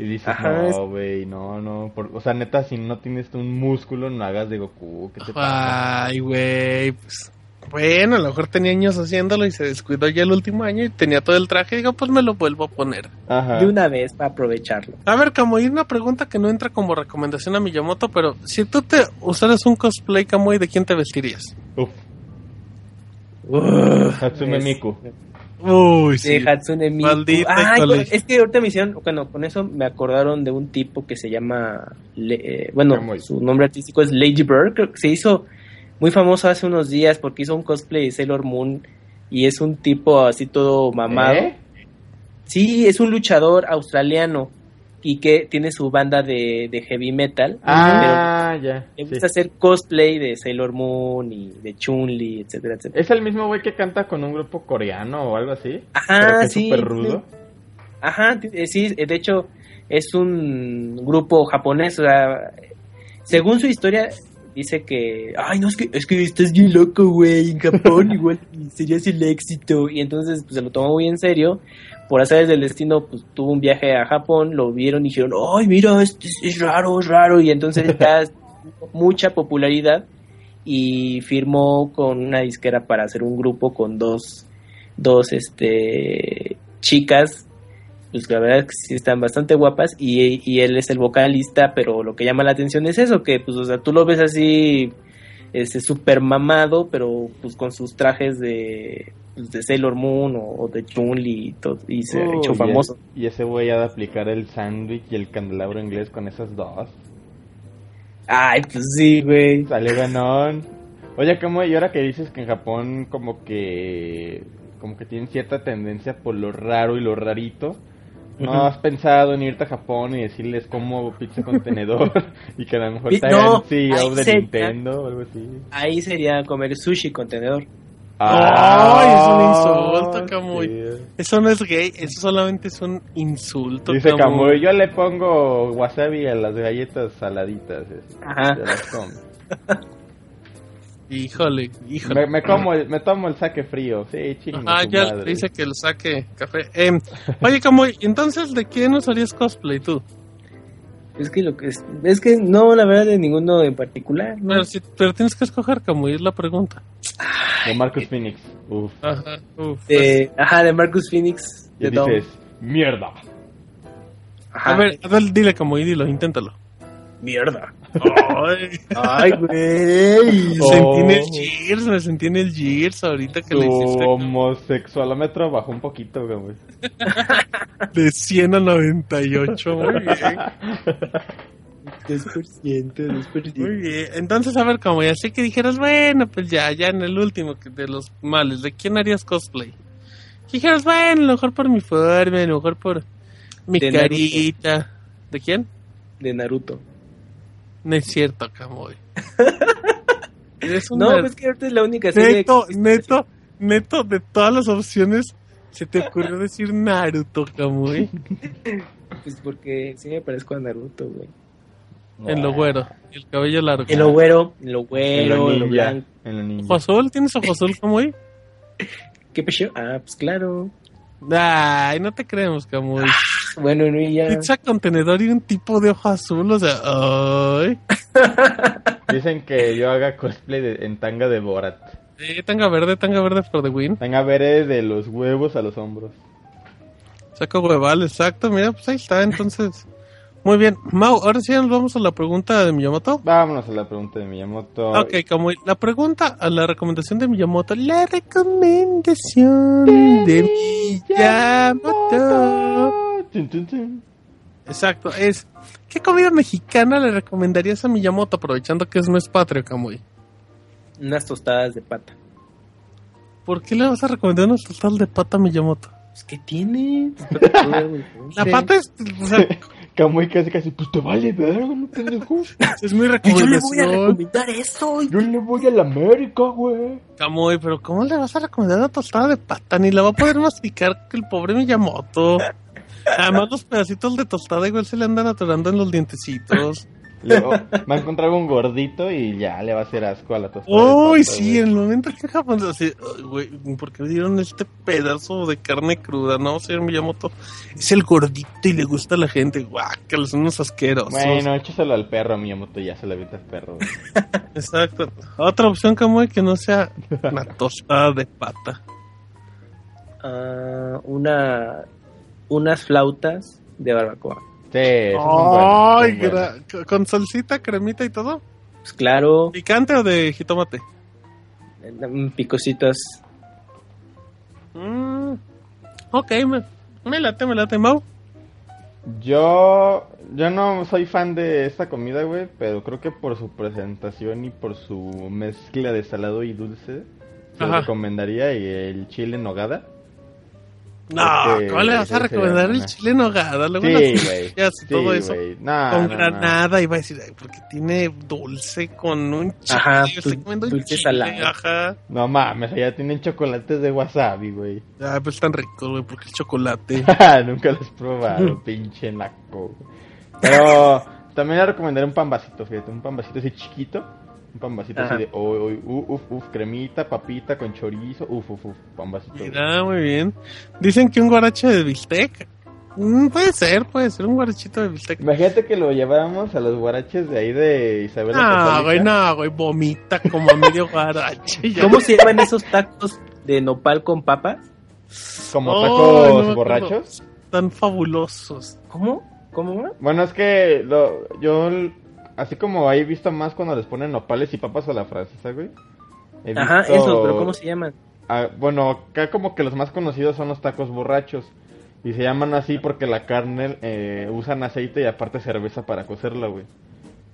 Y dices, no, güey, no, no. o sea, neta, si no tienes un músculo, no hagas de Goku. ¿Qué te pasa? Ay, güey, pues bueno, a lo mejor tenía años haciéndolo y se descuidó ya el último año y tenía todo el traje. Y digo, pues me lo vuelvo a poner. De una vez para aprovecharlo. A ver, Kamui, una pregunta que no entra como recomendación a Miyamoto, pero si tú te usaras un cosplay Kamui, ¿de quién te vestirías? Uf. Hatsune Miku. Uy, sí. De Hatsune Miku. Maldita es que ahorita me hicieron, bueno, con eso me acordaron de un tipo que se llama, eh, bueno, su nombre artístico es Lady Bird, creo que se hizo muy famoso hace unos días porque hizo un cosplay de Sailor Moon y es un tipo así todo mamado. ¿Eh? Sí, es un luchador australiano y que tiene su banda de, heavy metal. Ah, ya. Le gusta hacer cosplay de Sailor Moon y de Chun-Li, etcétera, etcétera. ¿Es el mismo güey que canta con un grupo coreano o algo así? Ajá, sí. Súper rudo. Ajá, eh, sí, de hecho es un grupo japonés, o sea, según su historia, dice que, ay, no, es que, es que estás bien loco, güey, en Japón igual serías el éxito. Y entonces pues, se lo tomó muy en serio. Por hacer del destino, pues tuvo un viaje a Japón, lo vieron y dijeron, ay, mira, es, es raro, es raro. Y entonces ya mucha popularidad y firmó con una disquera para hacer un grupo con dos, dos este, chicas pues la verdad es que sí están bastante guapas y, él es el vocalista, pero lo que llama la atención es eso, que pues o sea, tú lo ves así este super mamado, pero pues con sus trajes de, de Sailor Moon o, de Chun-Li y, todo, y se ha hecho famoso. Y, ese güey ha de aplicar el sándwich y el candelabro inglés con esas dos. Ay, pues sí, güey. Sale ganón. Oye, ¿cómo? Y ahora que dices que en Japón como que como que tienen cierta tendencia por lo raro y lo rarito. ¿No has pensado en irte a Japón y decirles cómo pizza contenedor y que a lo mejor te hagan CEO de Nintendo o algo así? Ahí sería comer sushi contenedor. Ay, es un insulto, Camuy. Eso no es gay, eso solamente es un insulto. Dice Camuy, yo le pongo wasabi a las galletas saladitas. Ajá. Híjole, híjole. Me, como me tomo el saque frío, sí, chingo. Ah, ya dice que el saque café. Eh, oye, como, entonces, ¿de quién usarías cosplay tú? Es que lo que es, es que no, la verdad, de ninguno en particular. Pero, si, pero tienes que escoger, como es la pregunta. De Marcus Phoenix. Uf. Ajá, uf. De, ajá, de Marcus Phoenix. Y dices, mierda. Ajá. A ver, a ver, dile como y dilo, inténtalo. Mierda. Ay, Ay güey. Sentí en el Gears, me sentí en el Gears ahorita que le hiciste. Homosexualómetro bajó un poquito, güey. De 100 a 98, muy bien. 2%, 2%. Muy bien. Entonces, a ver, como ya sé que dijeras, bueno, pues ya, ya en el último de los males, ¿de quién harías cosplay? dijeras, bueno, a lo mejor por mi forma, a lo mejor por mi carita. ¿De quién? De Naruto. No es cierto, Camoy. no, es que ahorita es la única serie Neto, neto, neto, de todas las opciones, se te ocurrió decir Naruto, Camoy. pues porque sí me parezco a Naruto, güey. En lo güero, el cabello largo. En lo güero, en lo güero, en lo, blanco. En ¿Ojo azul? ¿Tienes ojo azul, Camoy? ¿Qué pecho? Ah, pues claro. Ay, no te creemos, Camuy. Bueno, no, ya. Pizza contenedor y un tipo de ojo azul, o sea, ay. Dicen que yo haga cosplay en tanga de Borat. Sí, tanga verde, tanga verde por The Win. Tanga verde de los huevos a los hombros. Saco hueval, exacto, mira, pues ahí está, entonces. Muy bien, Mau, ahora sí nos vamos a la pregunta de Miyamoto. Vámonos a la pregunta de Miyamoto. Ok, como la pregunta a la recomendación de Miyamoto. La recomendación de, Miyamoto. Exacto, es ¿qué comida mexicana le recomendarías a Miyamoto aprovechando que es no es patrio, Kamui? Unas tostadas de pata. ¿Por qué le vas a recomendar unas tostadas de pata a Miyamoto? Pues que tiene. la pata es, o sea, Camuy casi casi, pues te vale verga, no pendejo. Es muy recomendación. Yo le voy a recomendar eso. Yo le voy a la América, güey. Camuy, pero ¿cómo le vas a recomendar una tostada de pata? Ni la va a poder masticar que el pobre Miyamoto. Además, los pedacitos de tostada igual se le andan atorando en los dientecitos. Luego va a encontrar un gordito y ya le va a hacer asco a la tostada. Uy, sí, en el momento que Japón así, güey, ¿por qué dieron este pedazo de carne cruda? No, señor Miyamoto, es el gordito y le gusta a la gente. Guau, que son unos asquerosos. Bueno, échaselo al perro, Miyamoto, ya se le avienta al perro. Exacto. Otra opción, como que no sea una tostada de pata. Uh, una, unas flautas de barbacoa. Sí, eso Ay, con salsita, cremita y todo. Pues claro. ¿Picante o de jitomate? Mm, picositas. Mm, ok, me, me, late, me late, Mau. Yo, yo no soy fan de esta comida, güey, pero creo que por su presentación y por su mezcla de salado y dulce, se recomendaría y el chile en nogada. No, ¿cómo le vas a recomendar el chile en nogada? Luego sí, güey. Sí, todo eso. con granada, iba a decir, porque tiene dulce con un chile. Ajá, estoy comiendo dulce salado. Ajá. No mames, allá tienen chocolates de wasabi, güey. Ah, pues están ricos, güey, porque el chocolate. Nunca los he probado, pinche naco. Pero también le recomendaré un pan vasito, fíjate, un pan vasito así chiquito un pan vasito así de, oh, uf, uf, cremita, papita con chorizo, uf, uf, uf, pan vasito. Mira, muy bien. Dicen que un guarache de bistec. Mm, puede ser, puede ser un guarachito de bistec. Imagínate que lo lleváramos a los guaraches de ahí de Isabel. No, güey, no, güey, vomita como a medio guarache. ¿Cómo se llaman esos tacos de nopal con papas? Como tacos borrachos. Tan fabulosos. ¿Cómo? ¿Cómo? Bueno, es que lo, yo así como he visto más cuando les ponen nopales y papas a la francesa, güey. Ajá, eso, pero ¿cómo se llaman? Ah, bueno, acá como que los más conocidos son los tacos borrachos. Y se llaman así porque la carne eh, usan aceite y aparte cerveza para cocerla, güey.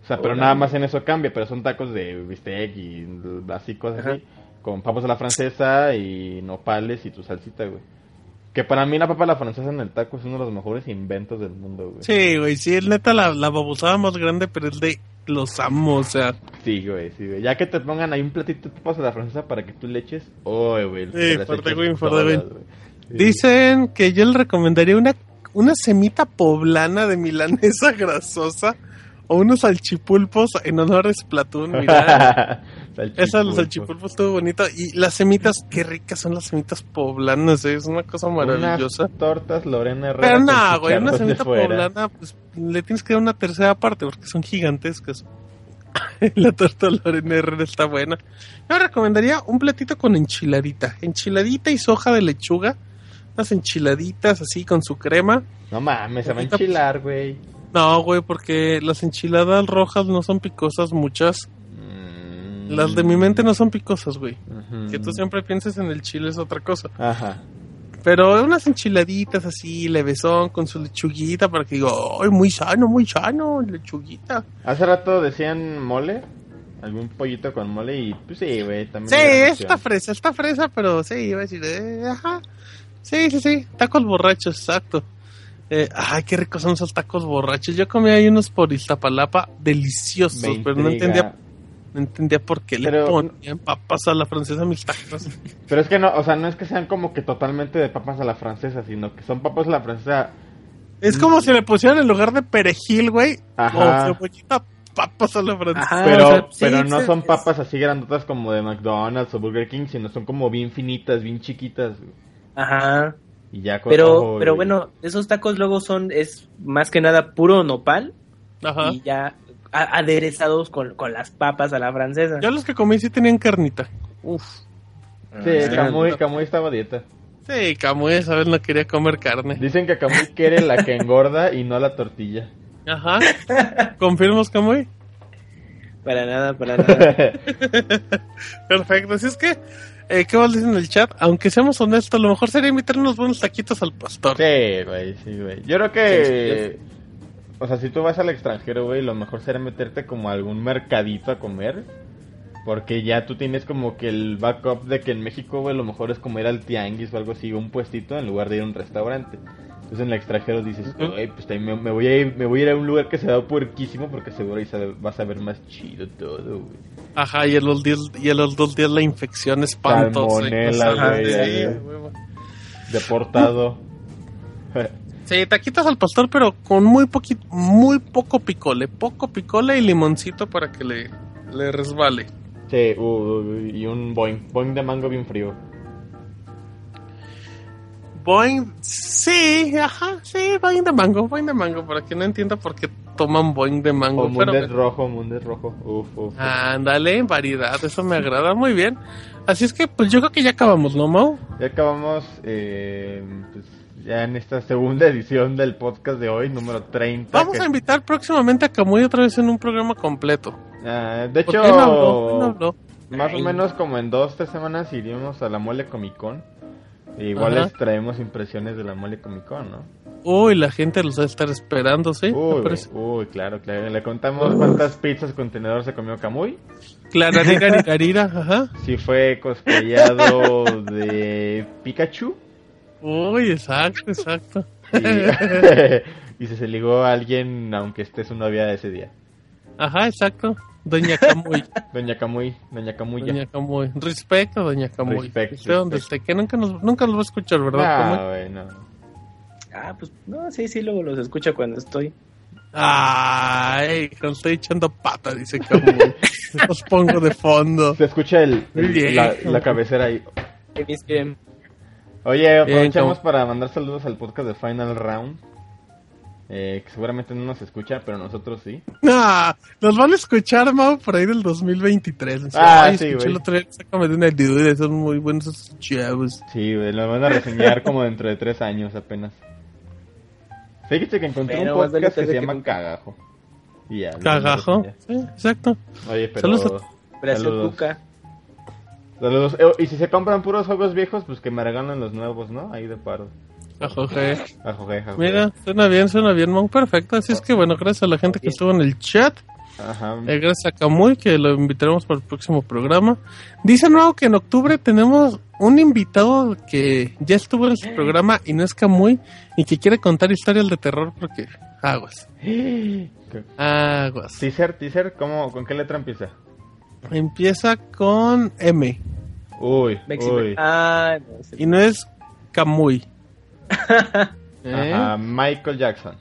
O sea, pero nada más en eso cambia, pero son tacos de bistec y así cosas así. Con papas a la francesa y nopales y tu salsita, güey. Que para mí la papa a la francesa en el taco es uno de los mejores inventos del mundo, güey. Sí, güey, sí, es neta la, la babosada más grande, pero es de los amo, o sea. Sí, güey, sí, güey. Ya que te pongan ahí un platito de papas a la francesa para que tú le eches, oh, güey. Sí, fuerte, güey, fuerte, güey. Dicen que yo le recomendaría una, una semita poblana de milanesa grasosa o unos salchipulpos en honor a Splatoon, mira. Esa, los salchipulpos estuvo bonito. Y las semitas, qué ricas son las semitas poblanas, ¿eh? es una cosa maravillosa. Unas tortas Lorena Herrera. Pero no, güey, una semita poblana, pues le tienes que dar una tercera parte porque son gigantescas. la torta Lorena Herrera está buena. Yo recomendaría un platito con enchiladita. Enchiladita y soja de lechuga. Unas enchiladitas así con su crema. No mames, se va a enchilar, güey. No, güey, porque las enchiladas rojas no son picosas muchas. Las de mi mente no son picosas, güey. Que tú siempre pienses en el chile es otra cosa. Ajá. Pero unas enchiladitas así, levesón, con su lechuguita, para que digo, ¡ay, muy sano, muy sano, lechuguita! Hace rato decían mole, algún pollito con mole, y pues sí, güey, también. Sí, esta fresa, esta fresa, pero sí, iba a decir, eh, ajá. Sí, sí, sí, tacos borrachos, exacto. Eh, ay, qué ricos son esos tacos borrachos. Yo comí ahí unos por Iztapalapa deliciosos, pero no entendía no entendía por qué le ponían papas a la francesa a mis tacos. Pero es que no, o sea, no es que sean como que totalmente de papas a la francesa, sino que son papas a la francesa. Es como si le pusieran en lugar de perejil, güey, o cebollita papas a la francesa. pero pero no son papas así grandotas como de McDonald's o Burger King, sino son como bien finitas, bien chiquitas. Ajá. Y ya con Pero pero bueno, esos tacos luego son es más que nada puro nopal. Ajá. Y ya aderezados con, con, las papas a la francesa. Yo los que comí sí tenían carnita. Uf. Sí, Camuy, Camuy estaba a dieta. Sí, Camuy esa vez no quería comer carne. Dicen que Camuy quiere la que engorda y no la tortilla. Ajá. ¿Confirmas, Camuy? Para nada, para nada. Perfecto. Así es que, eh, ¿qué vas a decir en el chat? Aunque seamos honestos, lo mejor sería invitar unos buenos taquitos al pastor. Sí, güey, sí, güey. Yo creo que... O sea, si tú vas al extranjero, güey, lo mejor será meterte como a algún mercadito a comer. Porque ya tú tienes como que el backup de que en México, güey, lo mejor es comer al tianguis o algo así, un puestito en lugar de ir a un restaurante. Entonces en el extranjero dices, pues me, me, voy a ir, me voy a ir a un lugar que se da puerquísimo porque seguro ahí vas a ver más chido todo, güey. Ajá, y en los, días, y en los dos días la infección espantosa. Güey. Deportado. Sí, taquitos al pastor, pero con muy poquito, muy poco picole, poco picole y limoncito para que le, le resbale. Sí, y un boing, boing de mango bien frío. Boing, sí, ajá, sí, boing de mango, boing de mango, para que no entienda por qué toman boing de mango. O mundet rojo, mundet rojo, uf, uf. Ándale, variedad, eso me agrada muy bien. Así es que, pues yo creo que ya acabamos, ¿no, Mau? Ya acabamos, eh, pues ya en esta segunda edición del podcast de hoy, número 30. Vamos a invitar próximamente a Camuy otra vez en un programa completo. Ah, de hecho, más o menos como en dos, tres semanas iríamos a la Mole Comic Con. Igual les traemos impresiones de la Mole Comic Con, ¿no? Uy, la gente los va a estar esperando, ¿sí? Uy, claro, claro. Le contamos cuántas pizzas contenedor se comió Camuy. Claro, carira, ajá. Si fue cosplayado de Pikachu. Uy, exacto, exacto. Y, si se ligó a alguien, aunque esté su novia ese día. Ajá, exacto. Doña Camuy. Doña Camuy, Doña Camuya. Doña Camuy. Respeto, Doña Camuy. Respeto. dónde esté, que nunca nos, nunca los va a escuchar, ¿verdad? Ah, bueno. Ah, pues no, sí, sí, luego los escucha cuando estoy. Ay, cuando estoy echando pata, dice Camuy. los pongo de fondo. Se escucha el, la, la, cabecera ahí. Bien. Oye, aprovechamos para mandar saludos al podcast de Final Round. Eh, que seguramente no nos escucha, pero nosotros sí. Ah, nos van a escuchar, Mau, por ahí del 2023. Ah, sí, güey. el otro día, una son muy buenos esos chavos. Sí, güey, lo van a reseñar como dentro de tres años apenas. Fíjate que encontré un podcast que se llama Cagajo. Y ya. Cagajo. Sí, exacto. Oye, pero... Saludos. Saludos. Saludos. Eh, y si se compran puros juegos viejos, pues que me regalen los nuevos, ¿no? Ahí de paro. Ajoje. Mira, suena bien, suena bien, Mon. Perfecto. Así es que, bueno, gracias a la gente que estuvo en el chat. Ajá. Eh, gracias a Camuy, que lo invitaremos para el próximo programa. Dice nuevo que en octubre tenemos un invitado que ya estuvo en su programa y no es Camuy y que quiere contar historias de terror porque aguas. Aguas. Teaser, teaser, ¿cómo, ¿con qué letra empieza? Empieza con M. Uy, uy. Ah, no, y no es Camuy. ¿Eh? Ajá, Michael Jackson.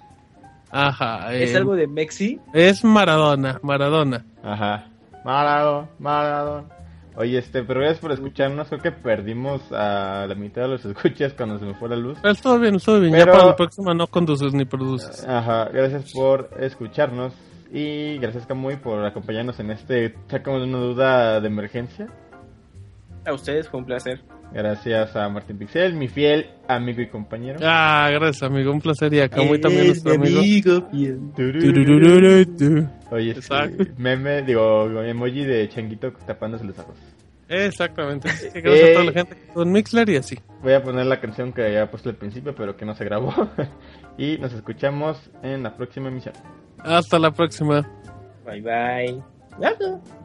Ajá. ¿Es algo de Mexi? Es Maradona, Maradona. Ajá. Maradona, Maradona. Oye, este, pero gracias por escucharnos. Creo que perdimos a la mitad de los escuchas cuando se me fue la luz. Pero todo bien, todo bien. Ya para la próxima no conduces ni produces. Ajá, gracias por escucharnos. Y gracias, Camuy, por acompañarnos en este Sacamos una duda de emergencia. A ustedes, fue un placer. Gracias a Martín Pixel, mi fiel amigo y compañero. Ah, gracias, amigo. Un placer. Y a Camuy también, nuestro amigo. Oye, este, meme, digo, emoji de changuito tapándose los ojos. Exactamente. Gracias a toda la gente con Mixler y así. Voy a poner la canción que había puesto al principio, pero que no se grabó. y nos escuchamos en la próxima emisión. Hasta la próxima. Bye bye.